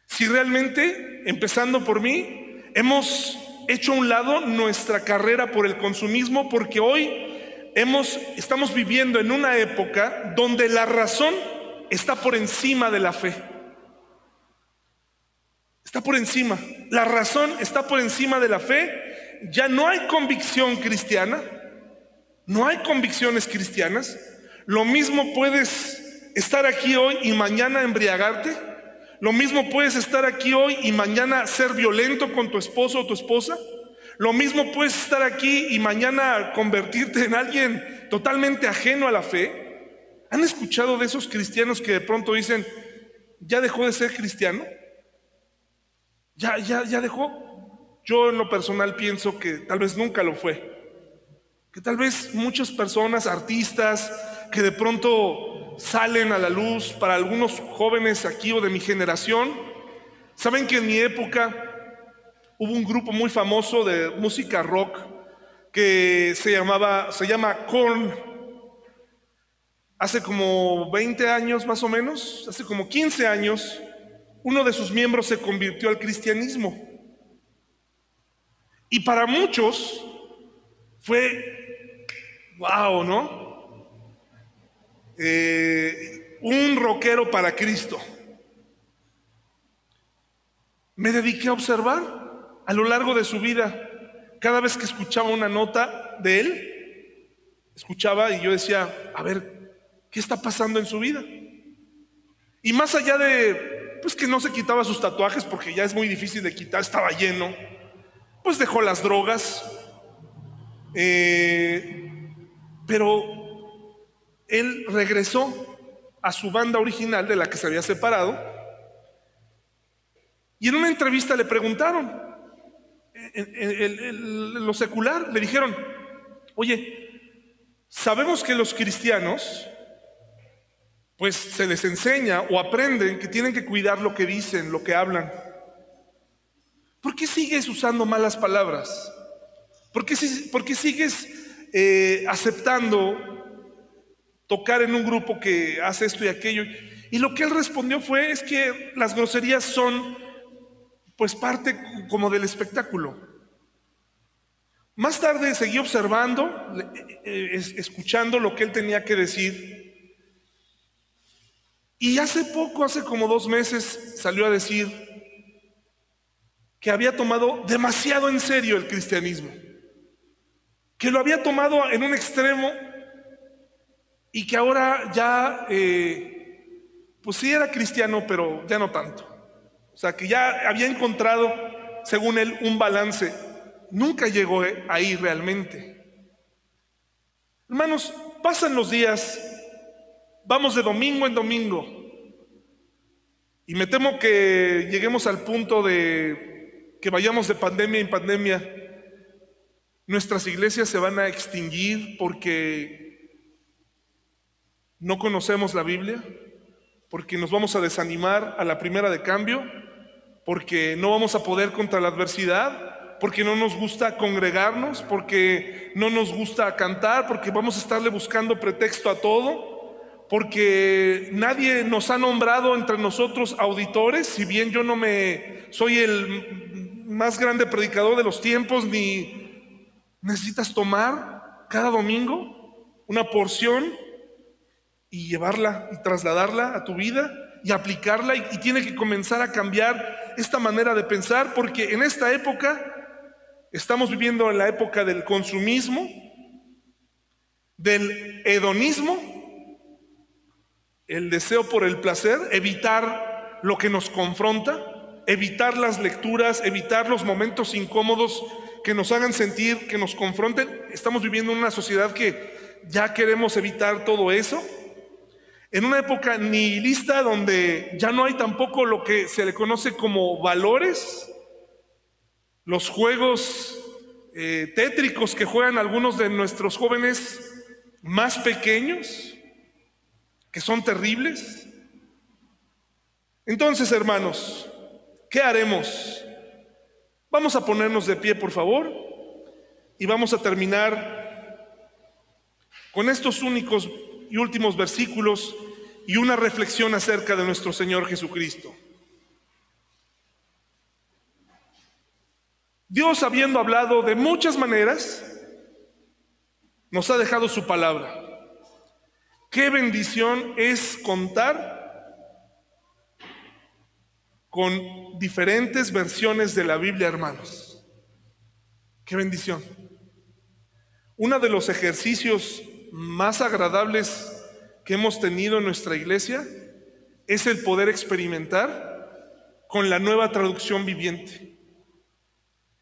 Si realmente, empezando por mí, hemos hecho a un lado nuestra carrera por el consumismo porque hoy estamos viviendo en una época donde la razón está por encima de la fe. Está por encima. La razón está por encima de la fe. Ya no hay convicción cristiana. No hay convicciones cristianas. Lo mismo puedes estar aquí hoy y mañana embriagarte. Lo mismo puedes estar aquí hoy y mañana ser violento con tu esposo o tu esposa. Lo mismo puedes estar aquí y mañana convertirte en alguien totalmente ajeno a la fe. ¿Han escuchado de esos cristianos que de pronto dicen, ya dejó de ser cristiano? Ya, ya, ya dejó. Yo en lo personal pienso que tal vez nunca lo fue. Que tal vez muchas personas, artistas, que de pronto salen a la luz para algunos jóvenes aquí o de mi generación, saben que en mi época hubo un grupo muy famoso de música rock que se llamaba, se llama Korn. Hace como 20 años más o menos, hace como 15 años, uno de sus miembros se convirtió al cristianismo. Y para muchos fue, wow, ¿no? Eh, un rockero para Cristo. Me dediqué a observar a lo largo de su vida. Cada vez que escuchaba una nota de él, escuchaba y yo decía, a ver, ¿qué está pasando en su vida? Y más allá de pues que no se quitaba sus tatuajes porque ya es muy difícil de quitar, estaba lleno. Pues dejó las drogas. Eh, pero él regresó a su banda original de la que se había separado. Y en una entrevista le preguntaron, en, lo secular, le dijeron, oye, sabemos que los cristianos pues se les enseña o aprenden que tienen que cuidar lo que dicen, lo que hablan. ¿Por qué sigues usando malas palabras? ¿Por qué, sigues eh, aceptando tocar en un grupo que hace esto y aquello? Y lo que él respondió fue, es que las groserías son pues parte como del espectáculo. Más tarde seguí observando, eh, eh, escuchando lo que él tenía que decir. Y hace poco, hace como dos meses, salió a decir que había tomado demasiado en serio el cristianismo, que lo había tomado en un extremo y que ahora ya, eh, pues sí era cristiano, pero ya no tanto. O sea, que ya había encontrado, según él, un balance. Nunca llegó ahí realmente. Hermanos, pasan los días, vamos de domingo en domingo, y me temo que lleguemos al punto de que vayamos de pandemia en pandemia. Nuestras iglesias se van a extinguir porque no conocemos la Biblia, porque nos vamos a desanimar a la primera de cambio, porque no vamos a poder contra la adversidad, porque no nos gusta congregarnos, porque no nos gusta cantar, porque vamos a estarle buscando pretexto a todo, porque nadie nos ha nombrado entre nosotros auditores, si bien yo no me soy el más grande predicador de los tiempos, ni necesitas tomar cada domingo una porción y llevarla y trasladarla a tu vida y aplicarla y, tiene que comenzar a cambiar esta manera de pensar porque en esta época estamos viviendo en la época del consumismo, del hedonismo, el deseo por el placer, evitar lo que nos confronta, evitar las lecturas, evitar los momentos incómodos que nos hagan sentir, que nos confronten. Estamos viviendo en una sociedad que ya queremos evitar todo eso en una época nihilista donde ya no hay tampoco lo que se le conoce como valores, los juegos eh, tétricos que juegan algunos de nuestros jóvenes más pequeños, que son terribles. Entonces, hermanos, ¿qué haremos? Vamos a ponernos de pie, por favor, y vamos a terminar con estos únicos y últimos versículos y una reflexión acerca de nuestro Señor Jesucristo. Dios, habiendo hablado de muchas maneras, nos ha dejado su palabra. Qué bendición es contar con diferentes versiones de la Biblia, hermanos. Qué bendición. Uno de los ejercicios más agradables que hemos tenido en nuestra iglesia es el poder experimentar con la nueva traducción viviente.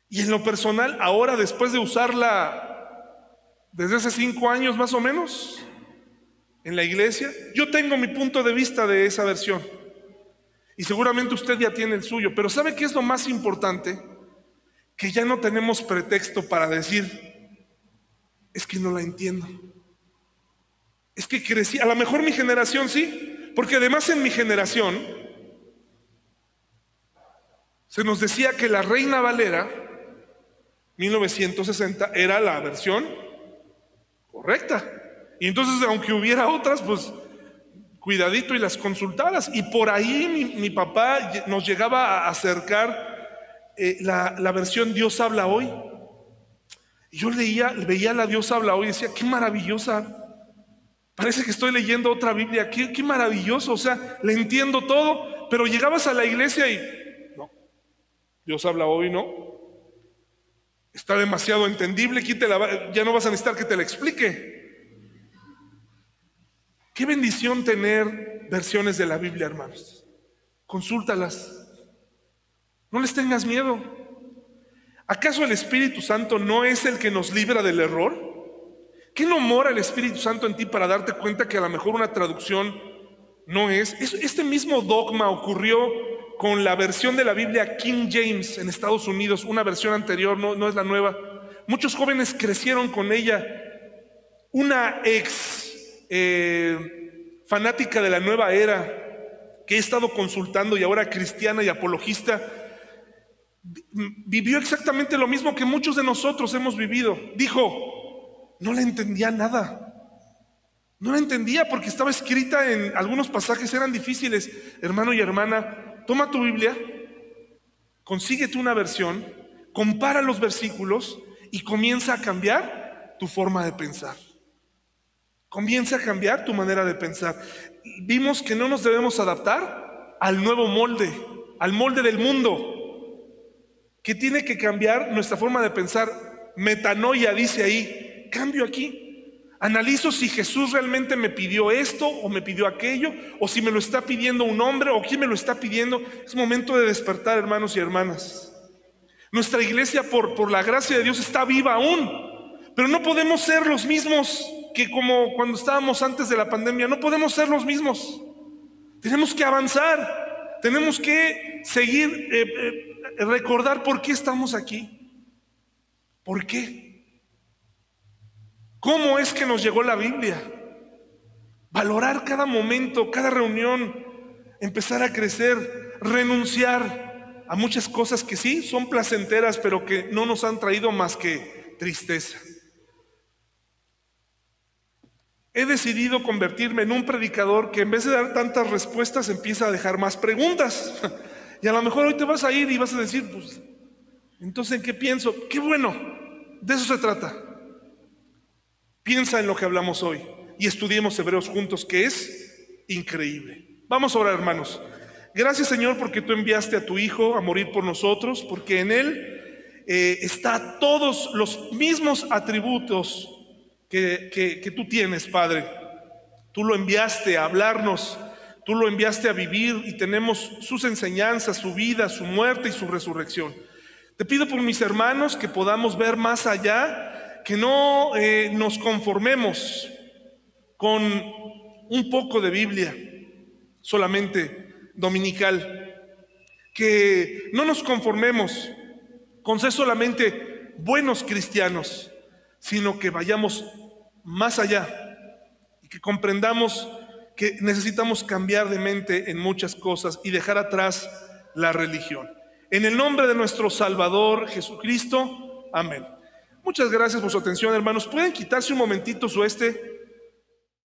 Y en lo personal, ahora después de usarla desde hace cinco años más o menos en la iglesia, yo tengo mi punto de vista de esa versión. Y seguramente usted ya tiene el suyo. Pero ¿sabe qué es lo más importante? Que ya no tenemos pretexto para decir, es que no la entiendo. Es que crecí, a lo mejor mi generación sí, porque además en mi generación se nos decía que la Reina Valera 1960 era la versión correcta. Y entonces, aunque hubiera otras, pues cuidadito y las consultadas. Y por ahí mi, papá nos llegaba a acercar eh, la, versión Dios habla hoy. Y yo leía, veía la Dios habla hoy y decía, qué maravillosa Parece que estoy leyendo otra Biblia. Qué, maravilloso. O sea, le entiendo todo, pero llegabas a la iglesia y no. Dios habla hoy, ¿no? Está demasiado entendible. ya no vas a necesitar que te la explique. Qué bendición tener versiones de la Biblia, hermanos. Consúltalas. No les tengas miedo. ¿Acaso el Espíritu Santo no es el que nos libra del error? ¿Qué no mora el Espíritu Santo en ti para darte cuenta que a lo mejor una traducción no es? Este mismo dogma ocurrió con la versión de la Biblia King James en Estados Unidos, una versión anterior, no, no es la nueva. Muchos jóvenes crecieron con ella. Una ex eh, fanática de la nueva era que he estado consultando y ahora cristiana y apologista, vivió exactamente lo mismo que muchos de nosotros hemos vivido. Dijo, no le entendía nada. No la entendía porque estaba escrita en algunos pasajes, eran difíciles. Hermano y hermana, toma tu Biblia, consíguete una versión, compara los versículos y comienza a cambiar tu forma de pensar. Comienza a cambiar tu manera de pensar. Vimos que no nos debemos adaptar al nuevo molde, al molde del mundo, que tiene que cambiar nuestra forma de pensar. Metanoia dice ahí, cambio aquí. Analizo si Jesús realmente me pidió esto o me pidió aquello, o si me lo está pidiendo un hombre o quién me lo está pidiendo. Es momento de despertar, hermanos y hermanas. Nuestra iglesia, por, por la gracia de Dios, está viva aún, pero no podemos ser los mismos que como cuando estábamos antes de la pandemia, no podemos ser los mismos. Tenemos que avanzar, tenemos que seguir, eh, eh, recordar por qué estamos aquí. ¿Por qué? ¿Cómo es que nos llegó la Biblia? Valorar cada momento, cada reunión, empezar a crecer, renunciar a muchas cosas que sí son placenteras, pero que no nos han traído más que tristeza. He decidido convertirme en un predicador que en vez de dar tantas respuestas empieza a dejar más preguntas. Y a lo mejor hoy te vas a ir y vas a decir, pues, entonces ¿en qué pienso? Qué bueno, de eso se trata. Piensa en lo que hablamos hoy y estudiemos Hebreos juntos, que es increíble. Vamos a orar, hermanos. Gracias, Señor, porque tú enviaste a tu Hijo a morir por nosotros, porque en Él eh, está todos los mismos atributos que, que tú tienes, Padre. Tú lo enviaste a hablarnos, tú lo enviaste a vivir y tenemos sus enseñanzas, su vida, su muerte y su resurrección. Te pido por mis hermanos que podamos ver más allá que no eh, nos conformemos con un poco de Biblia, solamente dominical, que no nos conformemos con ser solamente buenos cristianos, sino que vayamos más allá y que comprendamos que necesitamos cambiar de mente en muchas cosas y dejar atrás la religión. En el nombre de nuestro Salvador Jesucristo, amén. Muchas gracias por su atención, hermanos. ¿Pueden quitarse un momentito su este?